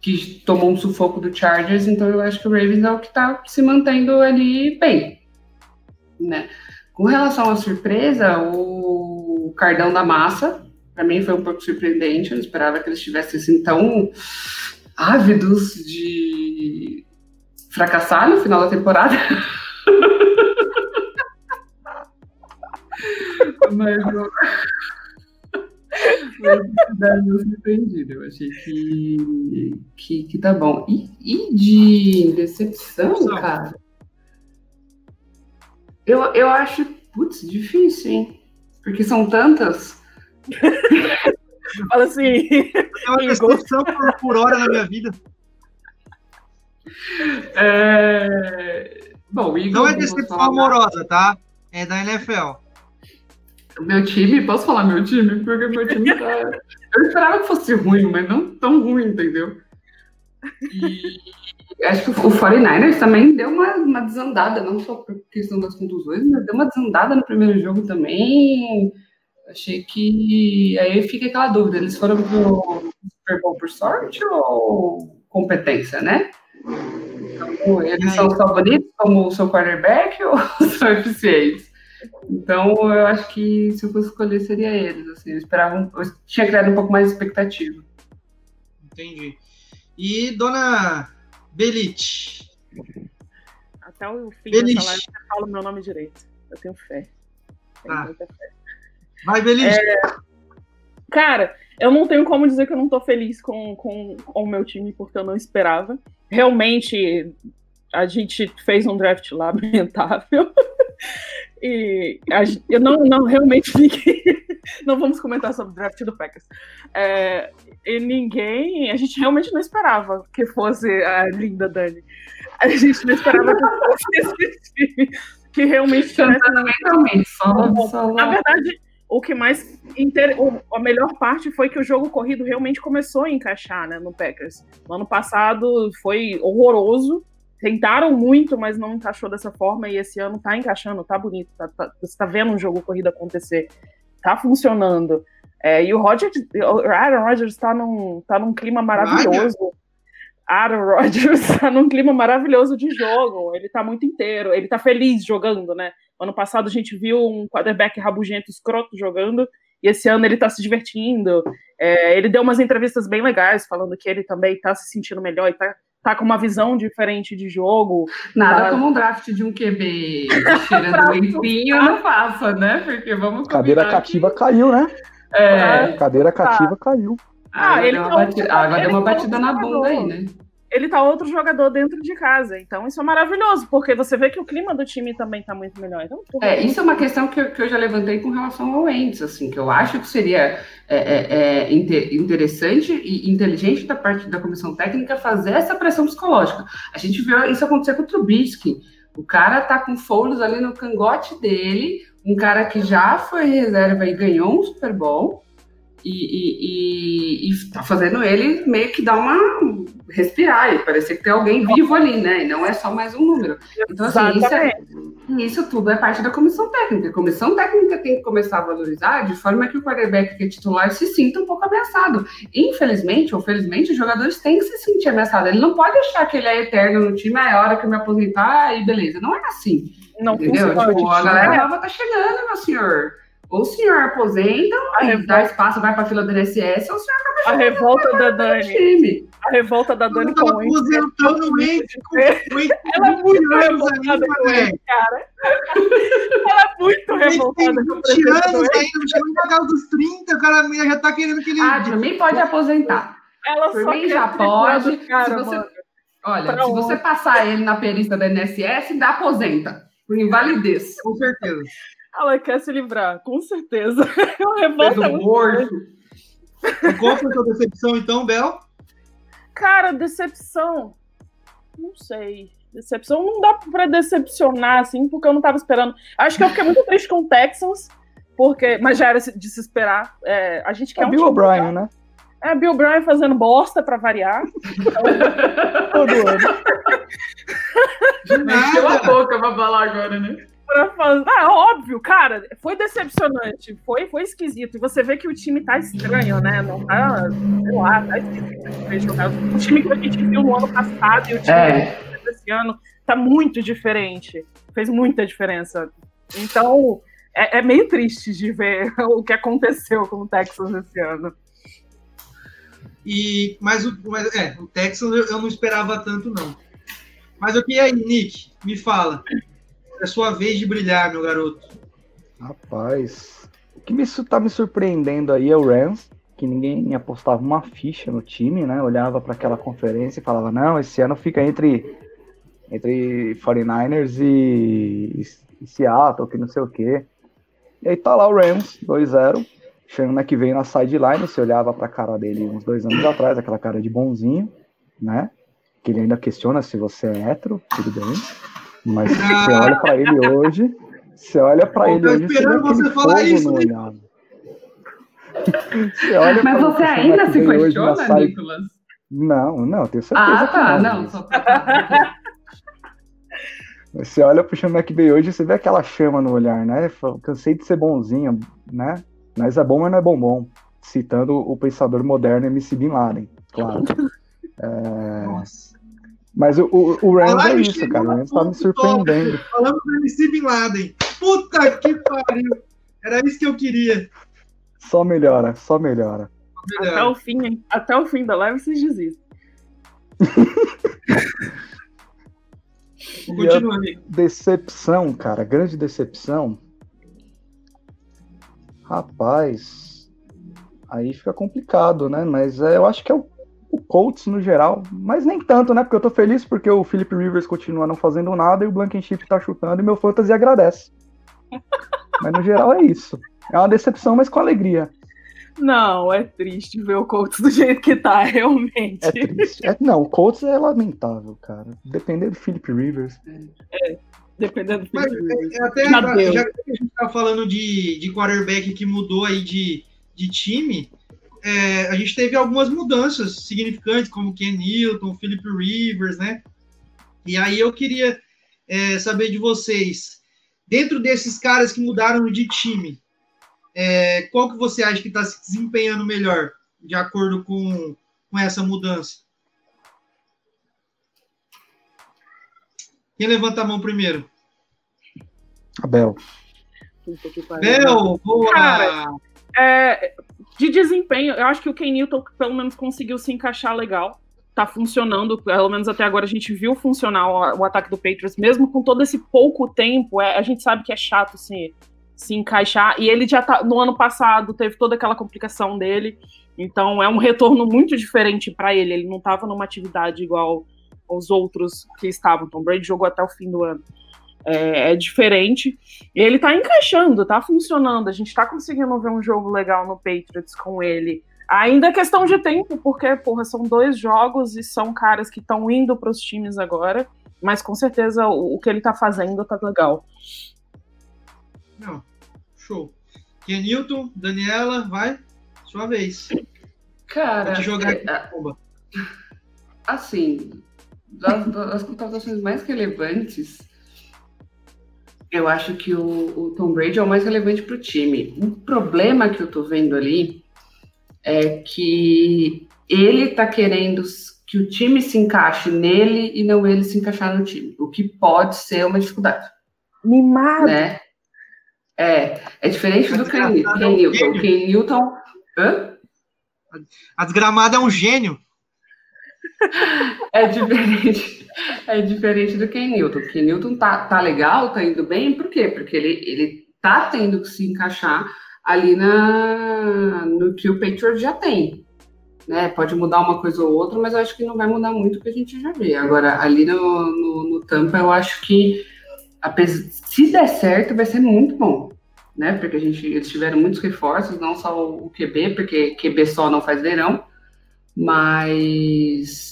que tomou um sufoco do Chargers, então eu acho que o Ravens é o que está se mantendo ali bem. Né? Com relação à surpresa, o Cardão da Massa, para mim foi um pouco surpreendente, eu não esperava que eles estivessem assim tão ávidos de fracassar no final da temporada. Mas eu surpreendido. Eu achei que, que, que tá bom. E, e de decepção, cara? Eu, eu acho, putz, difícil, hein? Porque são tantas. Fala assim. É uma decepção por, por hora na minha vida. É... Bom, Não é decepção amorosa, tá? É da NFL. Meu time, posso falar meu time? Porque meu time tá. Eu esperava que fosse ruim, mas não tão ruim, entendeu? E acho que o 49ers também deu uma, uma desandada, não só por questão das contusões, mas deu uma desandada no primeiro jogo também. Achei que. Aí fica aquela dúvida: eles foram pro Super Bowl por sorte ou competência, né? Então, eles são só bonitos como o seu quarterback ou são eficientes? Então, eu acho que se eu fosse escolher, seria eles. Assim, eu esperava, eu tinha criado um pouco mais de expectativa. Entendi. E dona Belit? Até o fim Belit. dessa live eu falo meu nome direito. Eu tenho fé. Tenho ah. muita fé. Vai, Belit. É... Cara, eu não tenho como dizer que eu não tô feliz com, com, com o meu time, porque eu não esperava. Realmente, a gente fez um draft lamentável. E a, eu não, não realmente ninguém. não vamos comentar sobre o draft do Packers. É, e ninguém. A gente realmente não esperava que fosse a linda Dani. A gente não esperava que fosse esse time. Que realmente. Realmente, só, só... Na verdade, o que mais. Inter... A melhor parte foi que o jogo corrido realmente começou a encaixar né, no Packers. No ano passado foi horroroso. Tentaram muito, mas não encaixou dessa forma. E esse ano tá encaixando, tá bonito. Tá, tá, você tá vendo um jogo corrido acontecer. Tá funcionando. É, e o Rodgers, o Aaron Rodgers tá num, tá num clima maravilhoso. Aaron Rodgers tá num clima maravilhoso de jogo. Ele tá muito inteiro, ele tá feliz jogando, né? Ano passado a gente viu um quarterback rabugento, escroto jogando, e esse ano ele tá se divertindo. É, ele deu umas entrevistas bem legais, falando que ele também tá se sentindo melhor e tá, tá com uma visão diferente de jogo. Nada tá... como um draft de um QB cheirando limpinho não faça, né? Porque vamos Cadeira cativa caiu, né? É. Cadeira cativa tá. caiu. Ah, ah ele tá batida, agora deu uma batida na bunda aí, né? Ele tá outro jogador dentro de casa. Então, isso é maravilhoso, porque você vê que o clima do time também tá muito melhor. Então, é, isso é uma questão que eu, que eu já levantei com relação ao Ends, assim, que eu acho que seria é, é, é interessante e inteligente da parte da comissão técnica fazer essa pressão psicológica. A gente viu isso acontecer com o Trubisky. O cara tá com folhos ali no cangote dele, um cara que já foi reserva e ganhou um Super Bowl e, e, e, e tá fazendo ele meio que dar uma respirar e parecer que tem alguém vivo ali, né? E não é só mais um número. Então, assim, isso, é, isso, tudo é parte da comissão técnica. A comissão técnica tem que começar a valorizar de forma que o quarterback que é titular se sinta um pouco ameaçado. Infelizmente, ou felizmente, os jogadores têm que se sentir ameaçados. Ele não pode achar que ele é eterno no time, ah, é hora que eu me aposentar e beleza. Não é assim. Não entendeu? Tipo, a galera nova tá chegando, meu senhor. Ou o senhor aposenta, aí revolta... dá espaço, vai para a fila do NSS, ou o senhor acaba A revolta da Dani. A revolta da Dani com o aposentando o Ente com Ela é muito revoltada com ele, cara. Ela é muito revoltada com o 20 anos ainda, não chegou na casa dos 30, o cara já tá querendo que ele... Ah, também pode aposentar. Ela Por mim já pode. Cara, se você... Olha, pra se você passar ele na perícia da NSS, dá aposenta. Por invalidez. Com certeza. Ela quer se livrar, com certeza. É uma revolta muito morto. Qual foi a sua decepção, então, Bel? Cara, decepção. Não sei. Decepção não dá pra decepcionar, assim, porque eu não tava esperando. Acho que eu fiquei muito triste com o Texans, porque, mas já era de se esperar. É, a gente quer é um Bill O'Brien, né? É, Bill O'Brien fazendo bosta pra variar. Então, todo ano. Encheu a boca pra falar agora, né? Pra fazer. Ah, óbvio, cara, foi decepcionante, foi, foi esquisito. E você vê que o time tá estranho, né? Não tá, sei lá, tá esquisito. O time que a gente viu no ano passado e o time é. desse ano tá muito diferente. Fez muita diferença. Então, é, é meio triste de ver o que aconteceu com o Texas esse ano. E, mas, o, mas é, o Texas eu, eu não esperava tanto, não. Mas o que aí, Nick? Me fala. É sua vez de brilhar, meu garoto. Rapaz, o que me, tá me surpreendendo aí é o Rams, que ninguém apostava uma ficha no time, né? Olhava para aquela conferência e falava: não, esse ano fica entre, entre 49ers e, e Seattle, que não sei o quê. E aí tá lá o Rams, 2-0. Chama que veio na sideline, você olhava pra cara dele uns dois anos atrás, aquela cara de bonzinho, né? Que ele ainda questiona se você é hétero, tudo bem. Mas ah. você olha para ele hoje, você olha para ele hoje, vê você falar isso, olhar. Você olha Mas você ainda se questiona, Nicolas? Não, não, tenho certeza. Ah, tá, não. não só pra... Você olha pro Sean McVay hoje e você vê aquela chama no olhar, né? Cansei de ser bonzinho, né? Mas é bom, mas não é bombom. Citando o pensador moderno MC Bin Laden, claro. É... Nossa. Mas o, o, o Rams é isso, cara. O Rams tá me surpreendendo. Falando do MC Bin Laden. Puta que pariu. Era isso que eu queria. Só melhora, só melhora. Até o fim, até o fim da live vocês desistem. Continua, Decepção, cara. Grande decepção. Rapaz. Aí fica complicado, né? Mas é, eu acho que é o o Colts no geral, mas nem tanto, né? Porque eu tô feliz porque o Philip Rivers continua não fazendo nada e o Blankenship tá chutando e meu fantasy agradece. mas no geral é isso. É uma decepção, mas com alegria. Não, é triste ver o Colts do jeito que tá, realmente. É triste. É, não, o Colts é lamentável, cara. Dependendo do Philip Rivers. É, dependendo do Philip Mas, Rivers. é, até, já, já, que a gente tá falando de, de quarterback que mudou aí de, de time, é, a gente teve algumas mudanças significantes, como Ken Newton, Philip Rivers, né? E aí eu queria é, saber de vocês, dentro desses caras que mudaram de time, é, qual que você acha que está se desempenhando melhor, de acordo com, com essa mudança? Quem levanta a mão primeiro? Abel. Bel, boa! Cara, é, de desempenho, eu acho que o Ken Newton pelo menos conseguiu se encaixar legal. Tá funcionando, pelo menos até agora a gente viu funcionar o, o ataque do Patriots, mesmo com todo esse pouco tempo. É, a gente sabe que é chato se, se encaixar. E ele já tá. No ano passado teve toda aquela complicação dele. Então é um retorno muito diferente para ele. Ele não estava numa atividade igual aos outros que estavam. Tom Brady jogou até o fim do ano é, é diferente. E ele tá encaixando, tá funcionando. A gente tá conseguindo ver um jogo legal no Patriots com ele. Ainda é questão de tempo, porque, porra, são dois jogos e são caras que estão indo para os times agora. Mas com certeza o, o, que ele tá fazendo tá legal. Não, show. Kenilton, Daniela, vai, sua vez. Cara, Vou te jogar aqui, é, assim, das, das contratações mais relevantes, eu acho que o, o Tom Brady é o mais relevante para o time. O problema que eu estou vendo ali é que ele está querendo que o time se encaixe nele e não ele se encaixar no time, o que pode ser uma dificuldade. Mimado. Né? É, é diferente do Ken, Ken Newton. Ken Newton. Hã? A desgramada é um gênio. É diferente, é diferente do Ken Newton. O Ken Newton tá, tá legal, tá indo bem, por quê? Porque ele, ele tá tendo que se encaixar ali na, no que o Patriot já tem. Né? Pode mudar uma coisa ou outra, mas eu acho que não vai mudar muito o que a gente já vê. Agora, ali no, no, no Tampa, eu acho que se der certo, vai ser muito bom. Né? Porque a gente, eles tiveram muitos reforços, não só o QB, porque QB só não faz verão, mas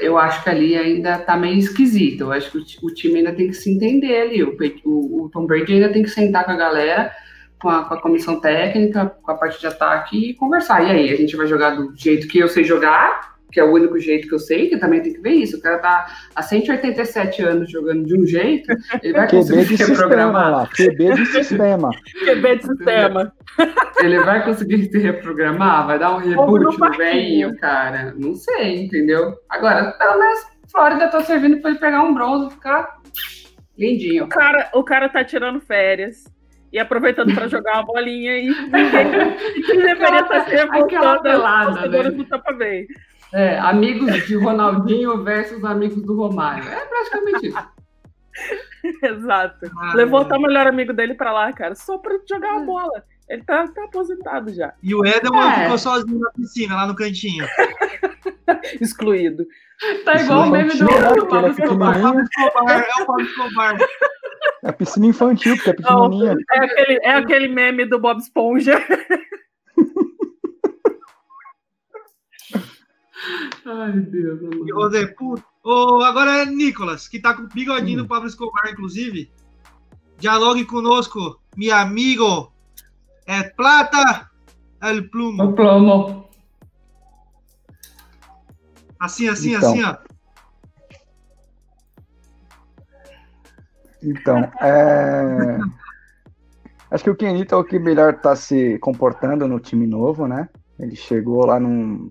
eu acho que ali ainda tá meio esquisito. Eu acho que o, time ainda tem que se entender ali. O, o, o, Tom Brady ainda tem que sentar com a galera, com a, com a comissão técnica, com a parte de ataque e conversar. E aí, a gente vai jogar do jeito que eu sei jogar que é o único jeito que eu sei, que também tem que ver isso. O cara tá há 187 anos jogando de um jeito, ele vai conseguir se reprogramar. Lá, QB de sistema. QB de sistema. Ele vai conseguir se reprogramar? Vai dar um reboot no velhinho, cara? Não sei, entendeu? Agora, pelo menos Flórida tá servindo para ele pegar um bronze e ficar lindinho. O cara, o cara tá tirando férias e aproveitando para jogar uma bolinha e ninguém deveria estar se revoltando né? do Tampa Bay. É, amigos de Ronaldinho versus amigos do Romário. É praticamente isso. Exato. Ah, Levou é. o melhor amigo dele pra lá, cara, só pra jogar a é. bola. Ele tá, tá aposentado já. E o Edelman é. ficou sozinho na piscina, lá no cantinho. Excluído. Tá igual o meme do, do Pablo Escobar. É o Pablo Escobar. É a piscina infantil, porque é pequenininha. Não, é, aquele, é aquele meme do Bob Esponja. Ai, Deus. E José, puto. Oh, agora é Nicolas, que tá com o bigodinho do Pablo Escobar, inclusive. Dialogue conosco, meu amigo. É plata, el plumo. O plumo. Assim, assim, então. assim, ó. Então, é... acho que o Kenito é o que melhor tá se comportando no time novo, né? Ele chegou lá num,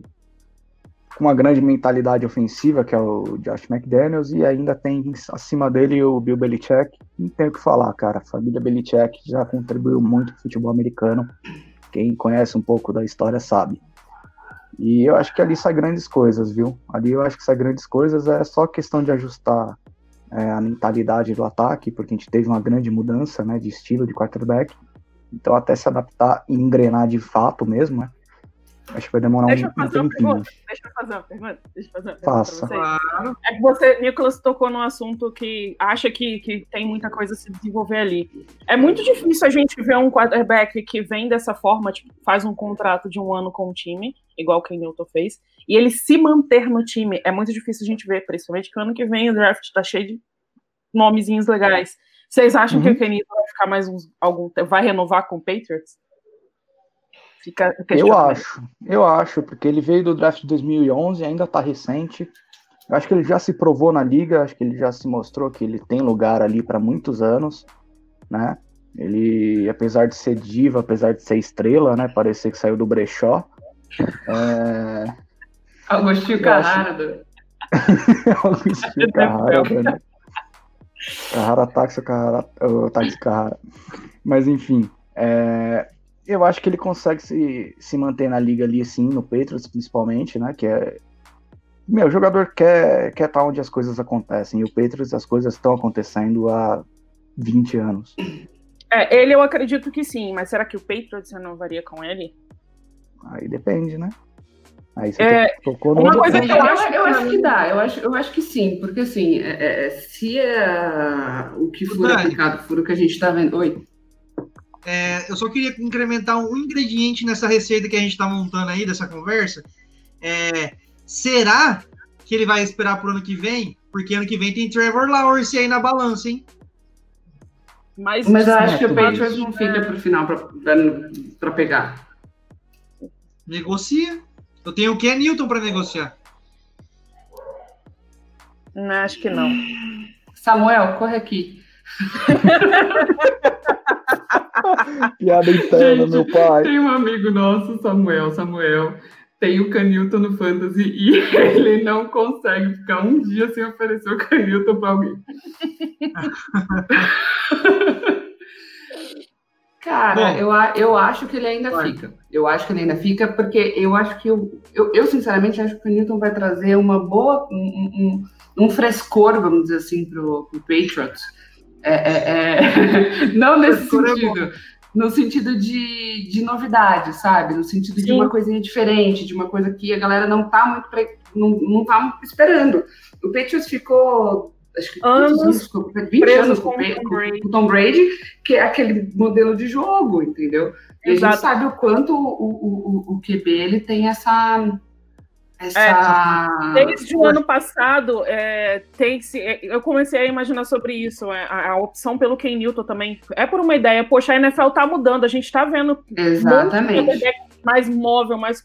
uma grande mentalidade ofensiva, que é o Josh McDaniels, e ainda tem acima dele o Bill Belichick. Não tem o que falar, cara. A família Belichick já contribuiu muito para o futebol americano. Quem conhece um pouco da história sabe. E eu acho que ali sai grandes coisas, viu? Ali eu acho que sai grandes coisas. É só questão de ajustar é, a mentalidade do ataque, porque a gente teve uma grande mudança né, de estilo de quarterback. Então, até se adaptar e engrenar de fato mesmo, né? Acho que vai demorar Deixa um, eu fazer um tempinho. Deixa eu fazer uma pergunta. Deixa eu fazer uma pergunta Faça. Claro. É que você, Nicolas, tocou num assunto que acha que, que tem muita coisa a se desenvolver ali. É muito difícil a gente ver um quarterback que vem dessa forma, tipo, faz um contrato de um ano com o time, igual o Ken Newton fez, e ele se manter no time. É muito difícil a gente ver, principalmente que o ano que vem o draft tá cheio de nomezinhos legais. Vocês acham uhum. que o Ken Newton vai ficar mais uns, algum vai renovar com o Patriots? Fica eu acho, eu acho, porque ele veio do draft de 2011, ainda está recente. Eu acho que ele já se provou na liga, acho que ele já se mostrou que ele tem lugar ali para muitos anos, né? Ele, apesar de ser diva, apesar de ser estrela, né? Parecer que saiu do brechó. É... Agostinho Carrara. Agostinho Carrara, né? Carrara táxi, Carrara, táxi Carrara. Mas enfim, é, eu acho que ele consegue se, se manter na liga ali, assim, no Patriots, principalmente, né? Que é. Meu, o jogador quer estar quer tá onde as coisas acontecem. E o Patriots, as coisas estão acontecendo há 20 anos. É, ele eu acredito que sim, mas será que o Patriots renovaria com ele? Aí depende, né? Aí você é, tocou no uma coisa que eu acho, eu acho que dá, eu acho, eu acho que sim, porque assim, é, é, se é, o que for aplicado for o que a gente está vendo. Oi. É, eu só queria incrementar um ingrediente nessa receita que a gente está montando aí, dessa conversa. É, será que ele vai esperar pro ano que vem? Porque ano que vem tem Trevor Lawrence aí na balança, hein? Mas, Mas eu acho que o Patriots não fica pro final para pegar. Negocia. Eu tenho o Ken Newton para negociar. Não, acho que não. Samuel, corre aqui. Piada interna, Gente, meu pai. Tem um amigo nosso, Samuel, Samuel, tem o Canilton no Fantasy e ele não consegue ficar um dia sem oferecer o Canilton para alguém. Cara, eu, eu acho que ele ainda vai. fica. Eu acho que ele ainda fica, porque eu acho que eu, eu, eu sinceramente acho que o Canilton vai trazer uma boa, um, um, um frescor, vamos dizer assim, pro, pro Patriots é, é, é... não nesse sentido. No sentido de, de novidade, sabe? No sentido Sim. de uma coisinha diferente, de uma coisa que a galera não tá muito pre... não, não tá esperando. O Patriots ficou acho que anos, ficou 20 anos com, com, com, Tom Brady, que é aquele modelo de jogo, entendeu? E Exato. a gente sabe o quanto o, o, o, o QB ele tem essa essa... É, desde o ano passado, é, tem se, é, eu comecei a imaginar sobre isso. É, a, a, opção pelo Ken Newton também é por uma ideia. Poxa, a NFL tá mudando, a gente tá vendo Exatamente. mais móvel, mais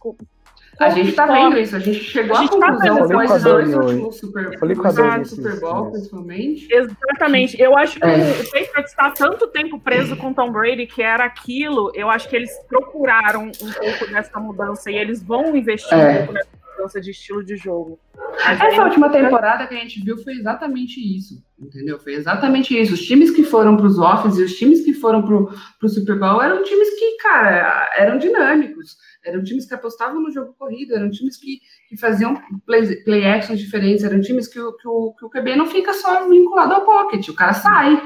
a gente tá vendo isso, a gente chegou à tá conclusão depois dos dois últimos Super, Falei com a Super Bowl, principalmente. Exatamente. Eu acho que é. o Patriots está tanto tempo preso com Tom Brady que era aquilo. Eu acho que eles procuraram um pouco dessa mudança e eles vão investir é. um pouco nessa mudança de estilo de jogo. Mas Essa última temporada que a gente viu foi exatamente isso, entendeu? Foi exatamente isso. Os times que foram para os offs e os times que foram para o Super Bowl eram times que, cara, eram dinâmicos. Eram times que apostavam no jogo corrido, eram times que, que faziam play, play actions diferentes, eram times que, que, o, que o QB não fica só vinculado ao pocket, o cara sai,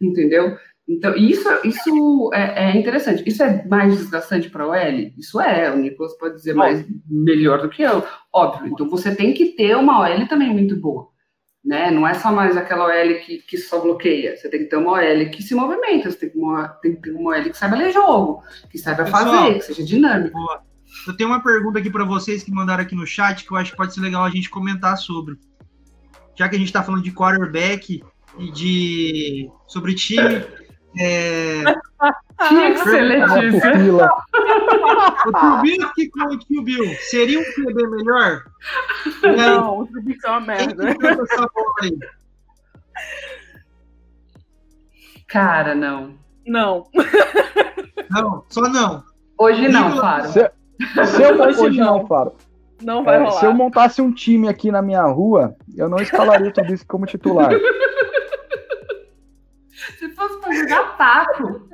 entendeu? Então, isso, isso é, é, interessante. Isso é mais desgastante para o OL? Isso é, o Nicolas pode dizer mais melhor do que eu, óbvio. Então, você tem que ter uma OL também muito boa. Né? Não é só mais aquela OL que, que só bloqueia. Você tem que ter uma OL que se movimenta, você tem que, uma, tem que ter uma OL que saiba ler jogo, que saiba fazer, que seja dinâmico. Eu tenho uma pergunta aqui para vocês que mandaram aqui no chat que eu acho que pode ser legal a gente comentar sobre. Já que a gente está falando de quarterback e de sobre time, é... Tinha que ser Letícia. o Trubisky com o Tio Bill seria um QB melhor? Não, o Trubisky é uma merda. Cara, não. Não. Não, só não. Hoje não, claro. Se, se eu, hoje, hoje não, claro. Não vai é, rolar. Se eu montasse um time aqui na minha rua, eu não escalaria o Trubisky como titular. Se fosse pra jogar taco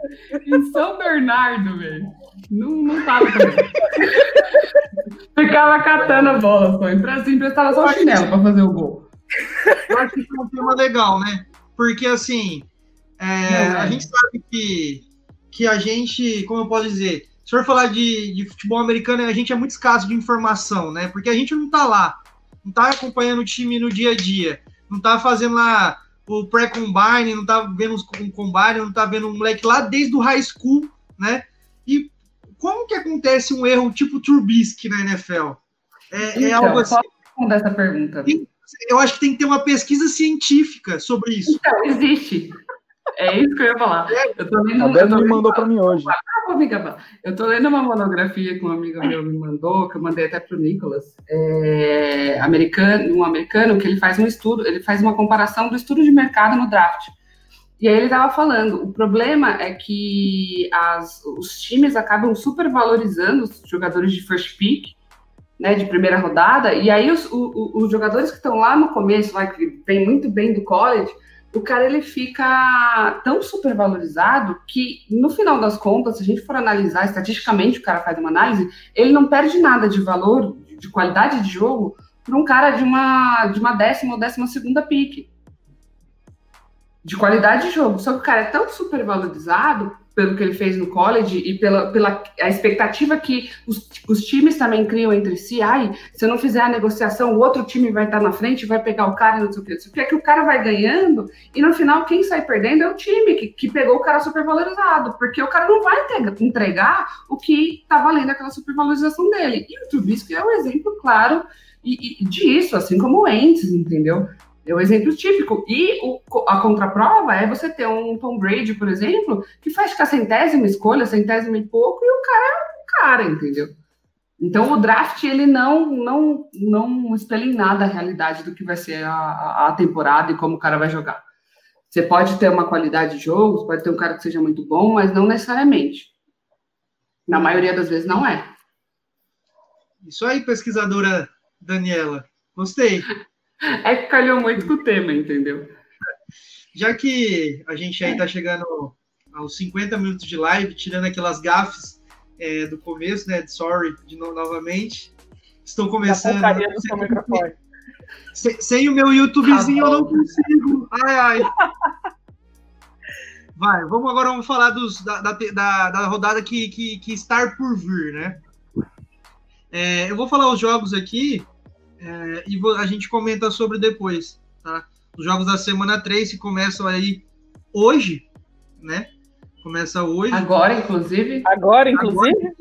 em São Bernardo, velho, não, não tava também. Ficava catando a bola só. Emprestava só o chinelo pra fazer o gol. Eu acho que isso é um tema legal, né? Porque, assim, é, a gente sabe que, que a gente, como eu posso dizer, se for falar de, de futebol americano, a gente é muito escasso de informação, né? Porque a gente não tá lá, não tá acompanhando o time no dia a dia, não tá fazendo lá o pré-combine, não tá vendo um combine, não tá vendo um moleque lá desde o high school, né? E como que acontece um erro tipo Trubisky na NFL? É, é então, é algo assim. responder essa pergunta. Eu acho que tem que ter uma pesquisa científica sobre isso. Então, existe. É isso que eu ia falar. Eu tô lendo, a Bela me mandou para mim hoje. Eu tô lendo uma monografia que um amigo meu me mandou, que eu mandei até pro Nicolas, é, americano, um americano que ele faz um estudo, ele faz uma comparação do estudo de mercado no draft. E aí ele estava falando, o problema é que as, os times acabam supervalorizando os jogadores de first pick, né, de primeira rodada, e aí os, os, os jogadores que estão lá no começo, lá, que vem muito bem do college, o cara ele fica tão supervalorizado que, no final das contas, se a gente for analisar estatisticamente, o cara faz uma análise, ele não perde nada de valor, de qualidade de jogo, para um cara de uma, de uma décima ou décima segunda pique. De qualidade de jogo. Só que o cara é tão supervalorizado pelo que ele fez no college e pela, pela a expectativa que os, os times também criam entre si. Ai, se eu não fizer a negociação, o outro time vai estar na frente, vai pegar o cara, não sei o que. Não sei o que, é que o cara vai ganhando e no final quem sai perdendo é o time que, que pegou o cara supervalorizado, porque o cara não vai entregar o que está valendo aquela supervalorização dele. E o Trubisky é um exemplo claro e, e disso, assim como o Entes, entendeu? É um exemplo típico. E o, a contraprova é você ter um Tom Brady, por exemplo, que faz a centésima escolha, centésima e pouco, e o cara é o cara, entendeu? Então o draft ele não não não espelha em nada a realidade do que vai ser a, a temporada e como o cara vai jogar. Você pode ter uma qualidade de jogo, você pode ter um cara que seja muito bom, mas não necessariamente. Na maioria das vezes não é. Isso aí, pesquisadora Daniela. Gostei. É que calhou muito com o tema, entendeu? Já que a gente aí está chegando aos 50 minutos de live, tirando aquelas gafes é, do começo, né? Sorry, de novo, novamente. Estou começando. Sem, sem, o meu YouTubezinho ah, eu não consigo. Ai, ai. Vai, vamos agora vamos falar dos, da, da, da, da rodada que, que, que está por vir, né? É, eu vou falar os jogos aqui é, e a gente comenta sobre depois, tá? Os jogos da semana 3 que começam aí hoje, né? Começa hoje. Agora, inclusive? Agora, inclusive? Agora,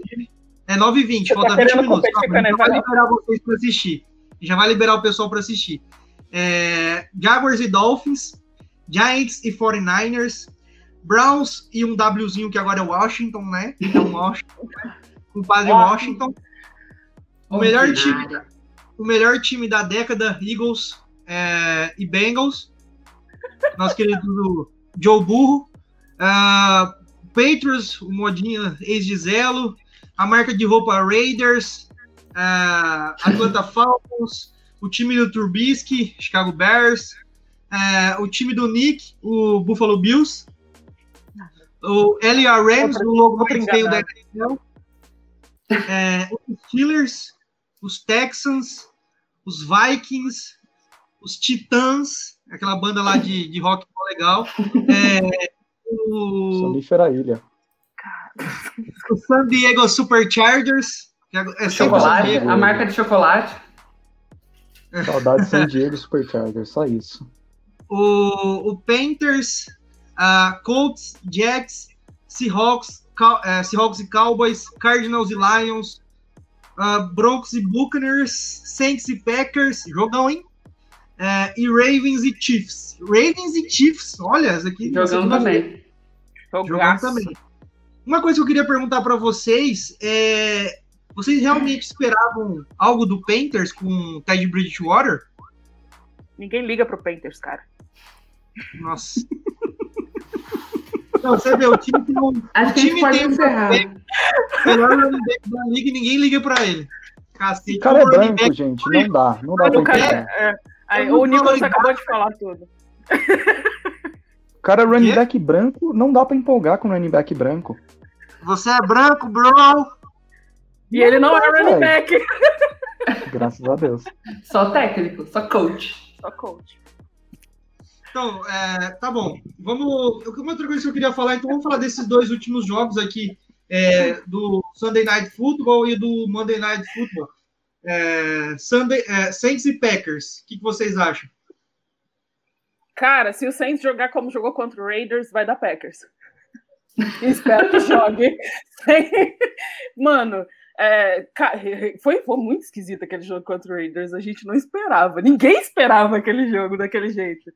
é 9h20, falta tá 20 minutos. Calma, já vai liberar vocês para assistir. Já vai liberar o pessoal para assistir. É, Jaguars e Dolphins, Giants e 49ers, Browns e um Wzinho que agora é Washington, né? É um Washington, com o padre Washington. O melhor time, o melhor time da década, Eagles é, e Bengals. Nosso querido Joe Burro. Uh, Patriots, o modinha ex de Zelo. A marca de roupa Raiders. Uh, Atlanta Falcons. O time do Turbisky, Chicago Bears. Uh, o time do Nick, o Buffalo Bills. O LA Rams, o logo mais feio da NFL. É, os Steelers, os Texans, os Vikings, os Titãs, aquela banda lá de, de rock legal. É, o... Sonífera Ilha. O San Diego Superchargers. É, é chocolate, a marca de chocolate. Saudade de San Diego Superchargers, só isso. O, o Panthers, uh, Colts, Jets, Seahawks, uh, Seahawks e Cowboys, Cardinals e Lions, uh, Broncos e Buccaneers, Saints e Packers, jogão, hein? Uh, e Ravens e Chiefs. Ravens e Chiefs, olha, essa aqui. Jogando também. Jogando também. Uma coisa que eu queria perguntar para vocês é: vocês realmente esperavam algo do Panthers com Ted Bridgewater? Ninguém liga pro Panthers, cara. Nossa. Não, você vê, o time tem um. Acho o time tem um melhor running back da liga e ninguém liga pra ele. Cacete, o cara é branco, back, gente. Não dá. Não dá pra o cara, é, aí, O Nicolas acabou de falar tudo. O cara é running back branco, não dá pra empolgar com running back branco. Você é branco, bro! E ele não é running back. Graças a Deus. Só técnico, só coach. Só coach. Então, é, tá bom. Vamos. Uma outra coisa que eu queria falar, então vamos falar desses dois últimos jogos aqui é, do Sunday Night Football e do Monday Night Football. É, Sunday, é, Saints e Packers. O que, que vocês acham? Cara, se o Saints jogar como jogou contra o Raiders, vai dar Packers. Espero que jogue. Mano, é, foi, foi muito esquisito aquele jogo contra o Raiders. A gente não esperava. Ninguém esperava aquele jogo daquele jeito.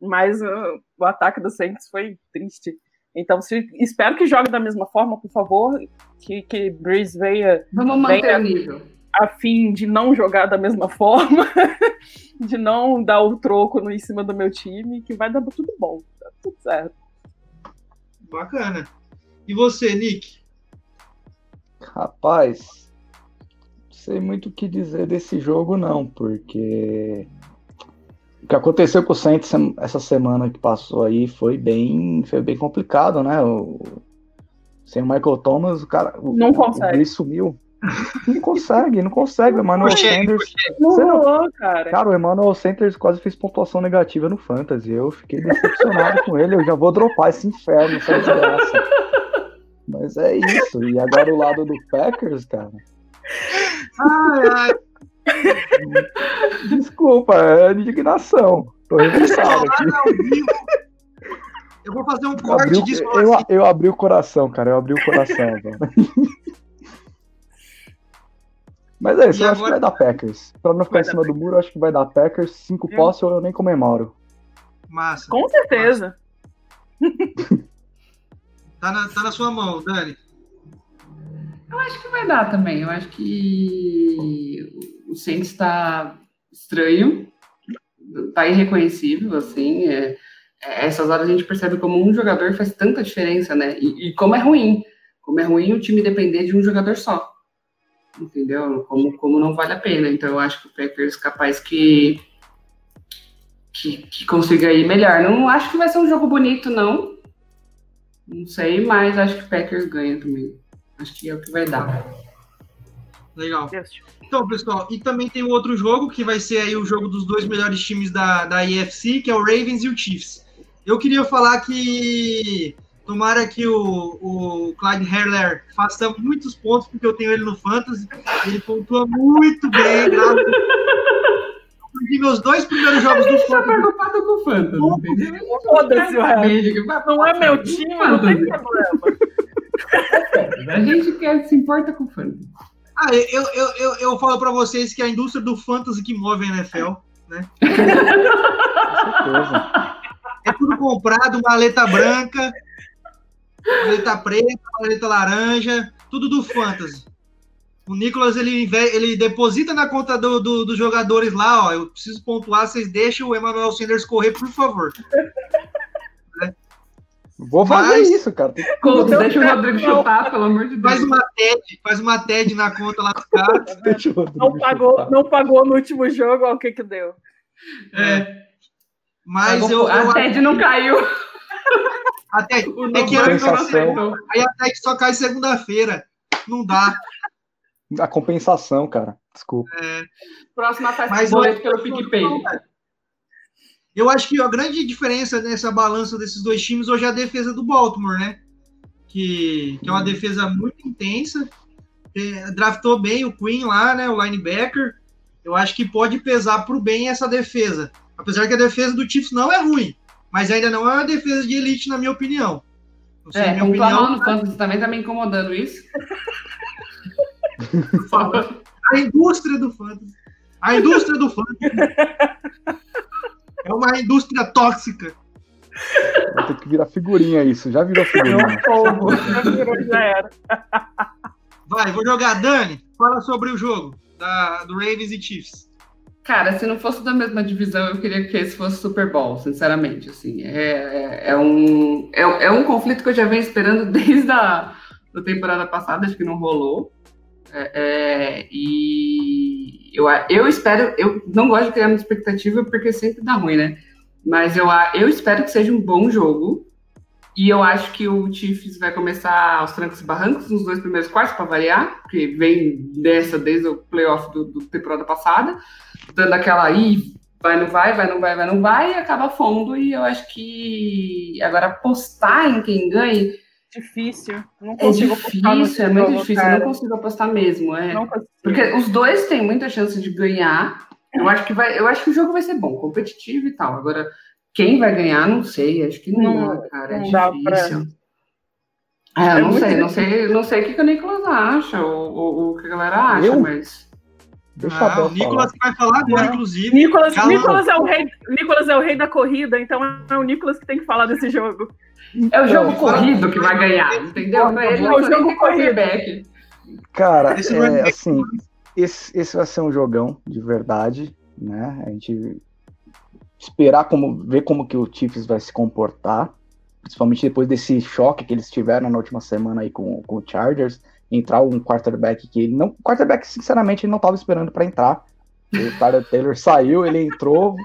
Mas uh, o ataque do Saints foi triste. Então, se, espero que jogue da mesma forma, por favor. Que, que Breeze venha. Vamos manter venha, o nível. A fim de não jogar da mesma forma, de não dar o troco no, em cima do meu time, que vai dar tudo bom. Tá tudo certo. Bacana. E você, Nick? Rapaz, não sei muito o que dizer desse jogo, não, porque o que aconteceu com o Saints essa semana que passou aí foi bem, foi bem complicado, né? O, sem o Michael Thomas, o cara. Não o, consegue. Ele sumiu. Não consegue, não consegue. O Emmanuel Sanders. Não rolou, cara. Cara, o Emmanuel Sanders quase fez pontuação negativa no Fantasy. Eu fiquei decepcionado com ele. Eu já vou dropar esse inferno, essa desgraça. Mas é isso. E agora o lado do Packers, cara. Ai, ai. Desculpa, é indignação. Tô revoltado aqui. Eu vou fazer um corte abri, disso. Eu, assim. eu abri o coração, cara. Eu abri o coração. Mas é isso, e eu agora... acho que vai dar Packers. Pra não ficar vai em cima do muro, eu acho que vai dar Packers. Cinco hum. posses eu nem comemoro. Massa. Com certeza. Massa. Tá, na, tá na sua mão, Dani. Eu acho que vai dar também. Eu acho que o Saints está estranho, está irreconhecível, assim. É, é, essas horas a gente percebe como um jogador faz tanta diferença, né? E, e como é ruim. Como é ruim o time depender de um jogador só entendeu? Como, como não vale a pena. Então eu acho que o Packers capaz que, que, que consiga ir melhor. Não acho que vai ser um jogo bonito, não. Não sei, mas acho que o Packers ganha também. Acho que é o que vai dar. Legal. Então, pessoal, e também tem um outro jogo que vai ser aí o jogo dos dois melhores times da, da IFC, que é o Ravens e o Chiefs. Eu queria falar que Tomara que o, o Clyde Herler faça muitos pontos, porque eu tenho ele no Fantasy. Ele pontua muito bem, graças perdi meus dois primeiros jogos do tá Fantasy. preocupado com o Fantasy. Foda-se o Não é meu time, não tem problema. A gente quer, se importa com o Fantasy. Ah, eu, eu, eu, eu falo pra vocês que é a indústria do Fantasy que move a NFL, né? Com certeza. É tudo comprado, maleta branca, Maleta preta, maleta laranja, tudo do Fantasy. O Nicolas, ele, ele deposita na conta do, do, dos jogadores lá, ó. Eu preciso pontuar, vocês deixam o Emmanuel Sanders correr, por favor. Vou fazer Mas, isso, cara. Deixa o Rodrigo chutar, pelo amor de Deus. Faz uma TED, faz uma TED na conta lá dos caras. não, pagou, não pagou no último jogo, ó, o que que deu. É. Mas eu, eu. A TED não caiu. Até, é que eu, aí até que só cai segunda-feira. Não dá. A compensação, cara. Desculpa. É. Próxima faz Mas boleto pelo PicPay. Eu acho que a grande diferença nessa balança desses dois times hoje é a defesa do Baltimore, né? Que, que é uma defesa muito intensa. É, draftou bem o Queen lá, né? O linebacker. Eu acho que pode pesar pro bem essa defesa. Apesar que a defesa do Chiefs não é ruim mas ainda não é uma defesa de elite, na minha opinião. Não sei, é, minha opinião. no Fantasy também tá me incomodando isso. a indústria do Fantasy. A indústria do Fantasy. É uma indústria tóxica. Vai ter que virar figurinha isso. Já virou figurinha. Já virou, já era. Vai, vou jogar. Dani, fala sobre o jogo da, do Ravens e Chiefs. Cara, se não fosse da mesma divisão, eu queria que esse fosse Super Bowl, sinceramente. Assim, é, é, é um, é, é, um conflito que eu já venho esperando desde a da temporada passada, acho que não rolou. É, é, e eu, eu espero, eu não gosto de criar uma expectativa porque sempre dá ruim, né? Mas eu, eu espero que seja um bom jogo. E eu acho que o Chiefs vai começar aos trancos e barrancos nos dois primeiros quartos, para variar, porque vem dessa desde o playoff do, do temporada passada dando aquela aí, vai, não vai, vai, não vai, vai, não vai, e acaba fundo. E eu acho que agora apostar em quem ganhe, difícil. Não É consigo difícil, é muito difícil. Eu não consigo apostar mesmo. É. Porque os dois têm muita chance de ganhar. Eu acho que vai, eu acho que o jogo vai ser bom, competitivo e tal. Agora, quem vai ganhar, não sei. Acho que não, não cara. É difícil. Pra... É, eu é não sei, não sei, não sei o que, que o Nicolas acha, ou, ou, o que a galera acha, eu? mas. Deixa ah, o Nicolas que vai falar agora, inclusive. Nicolas, Nicolas, é o rei, Nicolas é o rei da corrida, então é o Nicolas que tem que falar desse jogo. É o jogo corrido que vai ganhar, entendeu? É, ele é o jogo corrido. Cara, é, assim, esse, esse vai ser um jogão de verdade, né? A gente esperar como ver como que o Chiefs vai se comportar, principalmente depois desse choque que eles tiveram na última semana aí com, com o Chargers entrar um quarterback que ele não. Quarterback, sinceramente, ele não estava esperando para entrar. O Tyler Taylor saiu, ele entrou.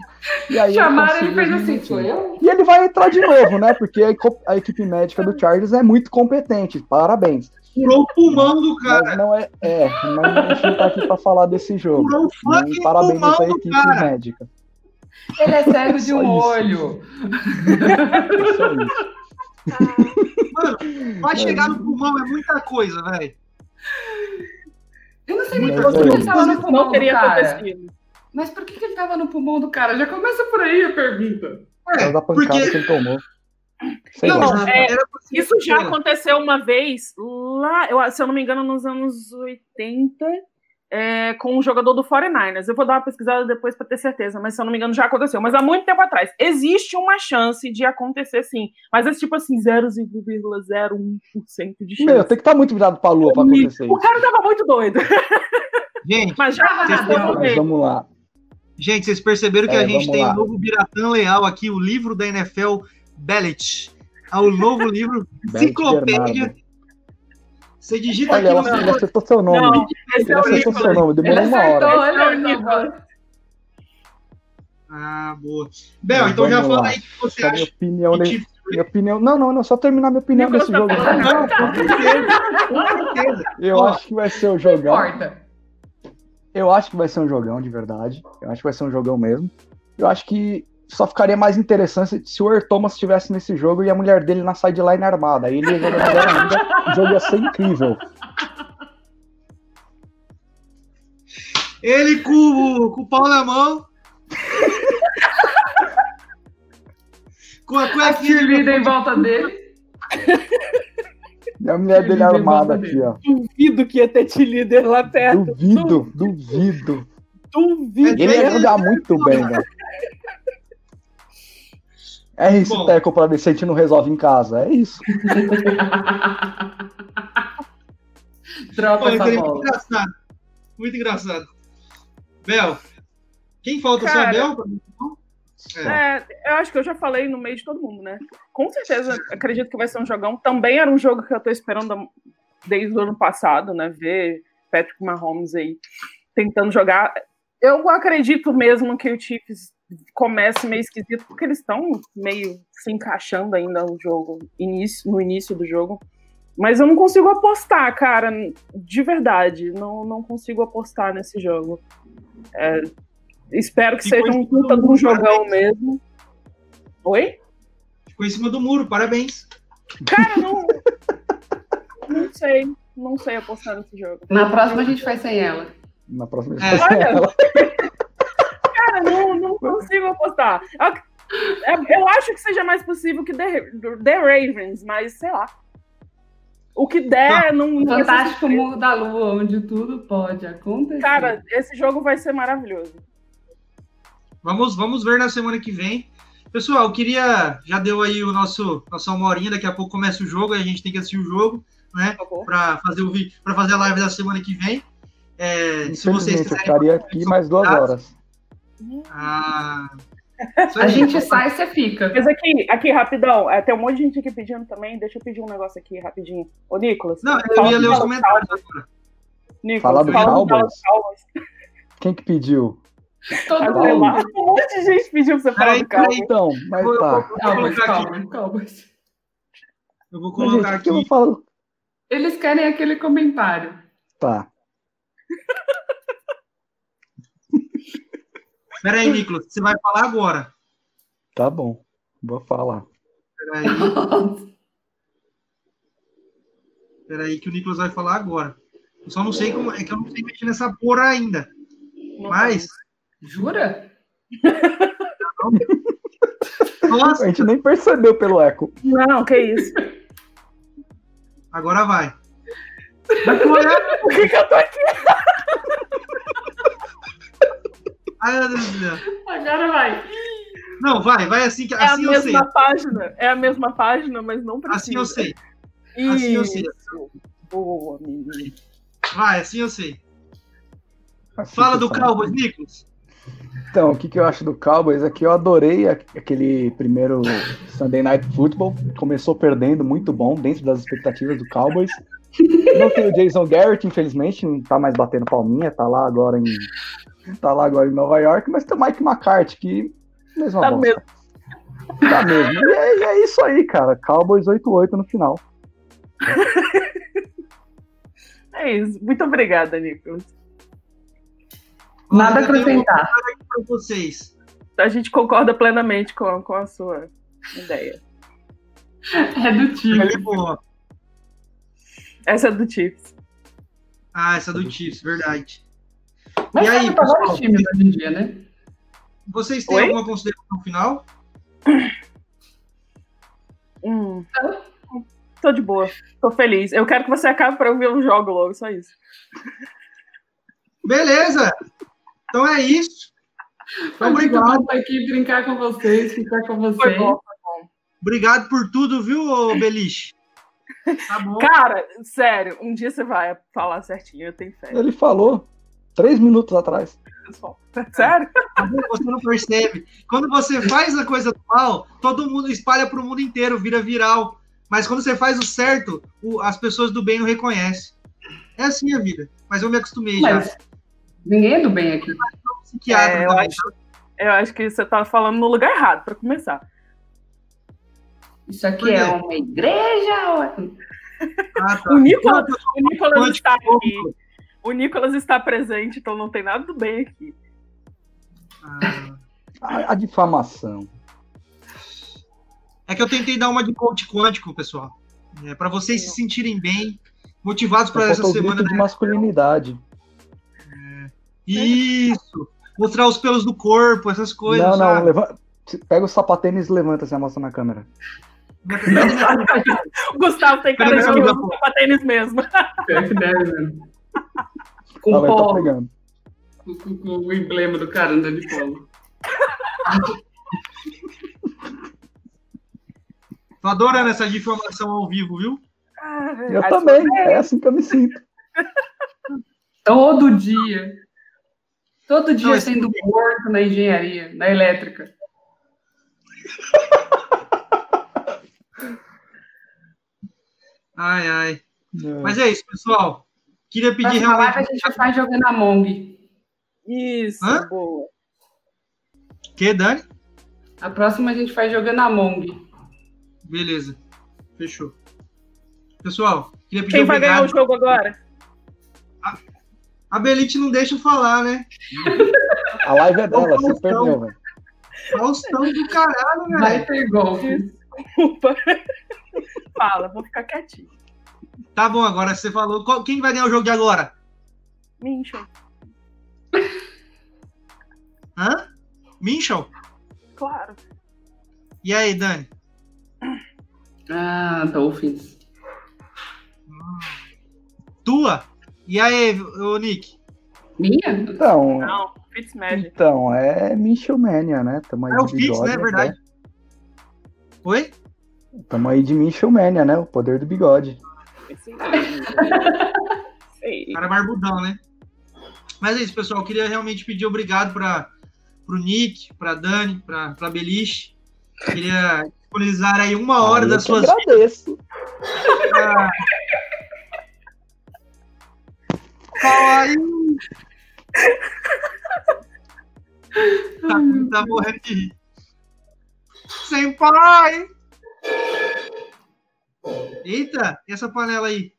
E aí Chamaram ele fez assim, foi eu? E ele vai entrar de novo, né? Porque a, a, equipe médica do Chargers é muito competente. Parabéns. Furou o pulmão do cara. Mas não é, é, mas a gente não tá aqui para falar desse jogo. Furou o parabéns à equipe médica. Ele é cego de um olho. Só isso. Mano, vai chegar no pulmão é muita coisa, velho. Eu não sei muito por que ele tava no pulmão do cara. Mas por que, ele tava no pulmão do cara? Já começa por aí a pergunta. É, da pancada porque... que ele tomou. Sei não, é, isso já aconteceu uma vez lá, eu, se eu não me engano, nos anos 80 é, com um jogador do 49ers. Eu vou dar uma pesquisada depois para ter certeza, mas se eu não me engano já aconteceu. Mas há muito tempo atrás. Existe uma chance de acontecer sim, mas é tipo assim, 0,01% de chance. Meu, tem que estar tá muito virado para a lua para acontecer O cara tava muito doido. Gente, mas já mas vamos lá. Gente, vocês perceberam que é, a gente tem o um novo Biratã Leal aqui, o livro da NFL Bellet. É o novo livro, enciclopédia você digita Olha, aqui ela, no... Acertou seu nome. Não, ele é acertou seu nome, demorou uma hora. Ah, boa. Bel, então já fala aí o que você acha. Minha opinião, de... minha opinião. Não, não, não, só terminar minha opinião desse jogo. Não, com certeza. Com certeza. Eu acho que vai ser o jogão. Eu acho que vai ser um jogão, de verdade. Eu acho que vai ser um jogão mesmo. Eu acho que só ficaria mais interessante se o Earl Thomas estivesse nesse jogo e a mulher dele na sideline armada. Aí ele ia jogar melhor ainda, o jogo ia ser incrível. Ele com, com o pau na mão. com a cuequinha em volta dele. E a mulher dele armada aqui, ó. Duvido que ia ter te líder lá perto. Duvido, duvido. Duvido. Ele ia jogar muito bem, velho. É esse Bom. teco pra ver se a gente não resolve em casa. É isso. Dropa Pô, essa bola. Muito engraçado. Muito engraçado. Bel, quem falta Cara, só Bel? É. é. eu acho que eu já falei no meio de todo mundo, né? Com certeza, acredito que vai ser um jogão. Também era um jogo que eu tô esperando desde o ano passado, né? Ver Patrick Mahomes aí tentando jogar. Eu acredito mesmo que o Chiefs comece meio esquisito, porque eles estão meio se encaixando ainda no jogo, início, no início do jogo. Mas eu não consigo apostar, cara, de verdade. Não, não consigo apostar nesse jogo. É, espero que Ficou seja um puta de um jogão parabéns. mesmo. Oi? Ficou em cima do muro, parabéns. Cara, não. não sei. Não sei apostar nesse jogo. Na próxima a gente faz sem ela. Na próxima a gente é. faz sem ela. Não, consigo apostar. Eu, eu acho que seja mais possível que The, The Ravens, mas sei lá. O que der, não. não Fantástico Mundo da Lua, onde tudo pode acontecer. Cara, esse jogo vai ser maravilhoso. Vamos, vamos ver na semana que vem. Pessoal, eu queria. Já deu aí o nosso nossa uma horinha, daqui a pouco começa o jogo, a gente tem que assistir o jogo, né? Tá para fazer o para fazer a live da semana que vem. É, se vocês quiserem. Eu ficaria aqui mais duas horas. Ah. A gente sai e você fica. Mas aqui, aqui, rapidão. É, tem um monte de gente aqui pedindo também. Deixa eu pedir um negócio aqui rapidinho. Ô, Nicolas. Não, eu ia ler os comentários agora. Nicolas, Falar do Cowboys? Quem que pediu? Todo mundo. Um monte de gente pediu pra você falar do Cowboys. Então, mas eu, tá. Cowboys, Eu vou colocar aqui. Eu falo... Eles querem aquele comentário. Tá. Pera aí, Nicolas, você vai falar agora. Tá bom, vou falar. Pera aí. Peraí que o Nicolas vai falar agora. Eu só não sei como é que eu não sei mexer nessa porra ainda. Mas. Jura? Nossa. A gente nem percebeu pelo eco. Não, que isso. Agora vai. Por que, que eu tô aqui? Ai, meu Deus do céu. Agora vai. Não, vai, vai assim que é assim a mesma página. É a mesma página, mas não precisa. Assim eu sei. Assim eu sei. Boa, menino. Vai, assim eu sei. Assim Fala do Cowboys, Nicolas. Então, o que, que eu acho do Cowboys é que eu adorei aquele primeiro Sunday Night Football. Começou perdendo, muito bom, dentro das expectativas do Cowboys. Não tem o Jason Garrett, infelizmente, não tá mais batendo palminha, tá lá agora em. Tá lá agora em Nova York, mas tem o Mike McCarthy, que. Mesma tá bosta. mesmo. Tá mesmo. E é, é isso aí, cara. Cowboys 8-8 no final. é isso. Muito obrigada, Nicolas. Nada a acrescentar. Para vocês. A gente concorda plenamente com, com a sua ideia. É do time. Essa é do Chiefs. Ah, essa é do Chiefs, verdade. Mas e aí, pessoal, times hoje em dia, né? Vocês têm Oi? alguma consideração final? Hum. Tô de boa. Tô feliz. Eu quero que você acabe para eu ver o jogo logo, só isso. Beleza! Então é isso. Então, obrigado. Estar aqui brincar com vocês, ficar com vocês. Foi bom, foi bom. Obrigado por tudo, viu, Beliche? Tá bom. Cara, sério, um dia você vai falar certinho, eu tenho fé. Ele falou três minutos atrás. Sério? Você não percebe. Quando você faz a coisa do mal, todo mundo espalha para o mundo inteiro, vira viral. Mas quando você faz o certo, as pessoas do bem não reconhecem. É assim a vida. Mas eu me acostumei Mas, já. Ninguém é do bem aqui. É, eu, acho, eu acho que você tá falando no lugar errado, para começar. Isso aqui é uma igreja. É ah, tá. o, Nicolas, o Nicolas está aqui. O Nicolas está presente, então não tem nada do bem aqui. Ah. A, a, difamação. É que eu tentei dar uma de coach quântico, pessoal. É, para vocês Sim. se sentirem bem, motivados para essa semana. de masculinidade. Isso! Mostrar os pelos do corpo, essas coisas. Não, não, levanta, pega o sapatênis e levanta, você mostra na câmera. o Gustavo tem cara de sapatênis mesmo. É que deve mesmo. Com ah, polo. pegando. Com, com, com, o emblema do cara andando de polo. Tô adorando essa informação ao vivo, viu? Eu também, é assim que eu me sinto. Todo dia. Todo dia não, sendo morto na engenharia, na elétrica. Ai, ai. Não. Mas é isso, pessoal. Queria pedir Próxima realmente. Live a gente vai jogando Among. Isso, Hã? boa. Que, Dani? A próxima a gente faz jogando Among. Beleza. Fechou. Pessoal, queria pedir Quem vai ganhar o jogo agora? A Belite não deixa eu falar, né? A live é dela, você perdeu, velho. Faustão do caralho, velho. Vai ter gol. Desculpa. Fala, vou ficar quietinho. Tá bom, agora você falou. Quem vai ganhar o jogo de agora? Minchel. Hã? Minchel? Claro. E aí, Dani? Ah, Dolphins. Tua? E aí, ô Nick? Minha? Então, Não, Fitzmagic. Então, é Mania, né? Tamo aí é o Fitz, né? É verdade. Né? Oi? Tamo aí de Mania, né? O poder do bigode. Cara barbudão, né? Mas é isso, pessoal. Eu queria realmente pedir obrigado para o Nick, para Dani, para a Beliche. Queria disponibilizar aí uma hora ah, das suas agradeço. Pra, Kawaii! tá, tá morrendo de rir. Sem pai! Eita, e essa panela aí?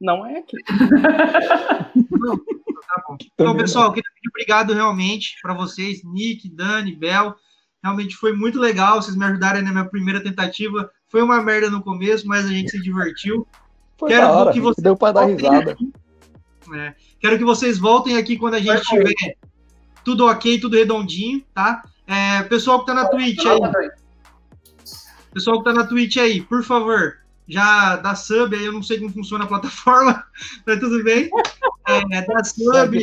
Não é aqui. Não, tá bom. Então, pessoal, queria pedir obrigado realmente para vocês, Nick, Dani, Bel. Realmente foi muito legal vocês me ajudarem na minha primeira tentativa. Foi uma merda no começo, mas a gente se divertiu. Foi Quero hora, que você deu para dar risada. É. Quero que vocês voltem aqui quando a gente tiver tudo ok, tudo redondinho, tá? É, pessoal que tá na Twitch aí. Pessoal que tá na Twitch aí, por favor, já dá sub aí, eu não sei como funciona a plataforma, mas tudo bem. É, dá sub,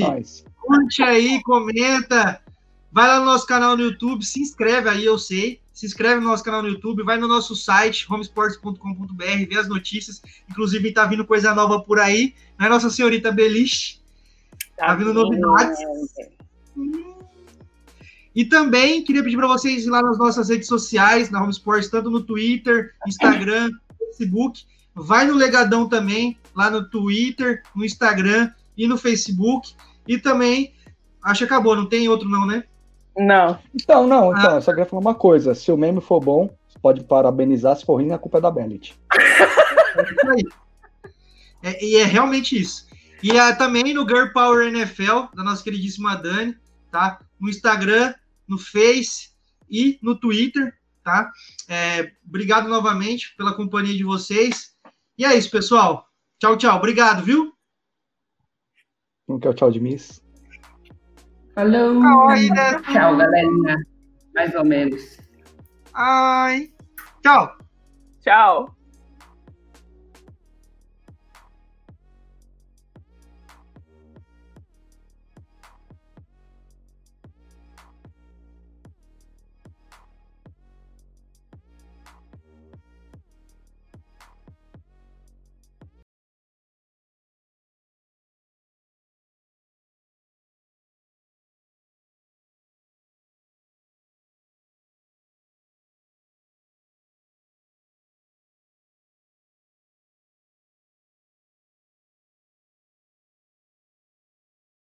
curte aí, comenta, vai lá no nosso canal no YouTube, se inscreve aí, eu sei. Se inscreve no nosso canal no YouTube, vai no nosso site, homesports.com.br, vê as notícias. Inclusive, tá vindo coisa nova por aí. Não é Nossa Senhorita Beliche? Tá, tá vindo novidades. E também queria pedir para vocês ir lá nas nossas redes sociais, na Home Sports, tanto no Twitter, Instagram, Facebook. Vai no Legadão também, lá no Twitter, no Instagram e no Facebook. E também, acho que acabou, não tem outro não, né? Não. Então, não, então, ah. eu só queria falar uma coisa. Se o meme for bom, você pode parabenizar, se for ruim, a culpa é da Bellet. É isso aí. É, e é realmente isso. E é, também no Girl Power NFL, da nossa queridíssima Dani, tá? No Instagram, no Face e no Twitter, tá? É, obrigado novamente pela companhia de vocês. E é isso, pessoal. Tchau, tchau. Obrigado, viu? Quer o tchau de Miss? Falou. Oi, tchau, galerinha. Mais ou menos. Ai. Tchau. Tchau.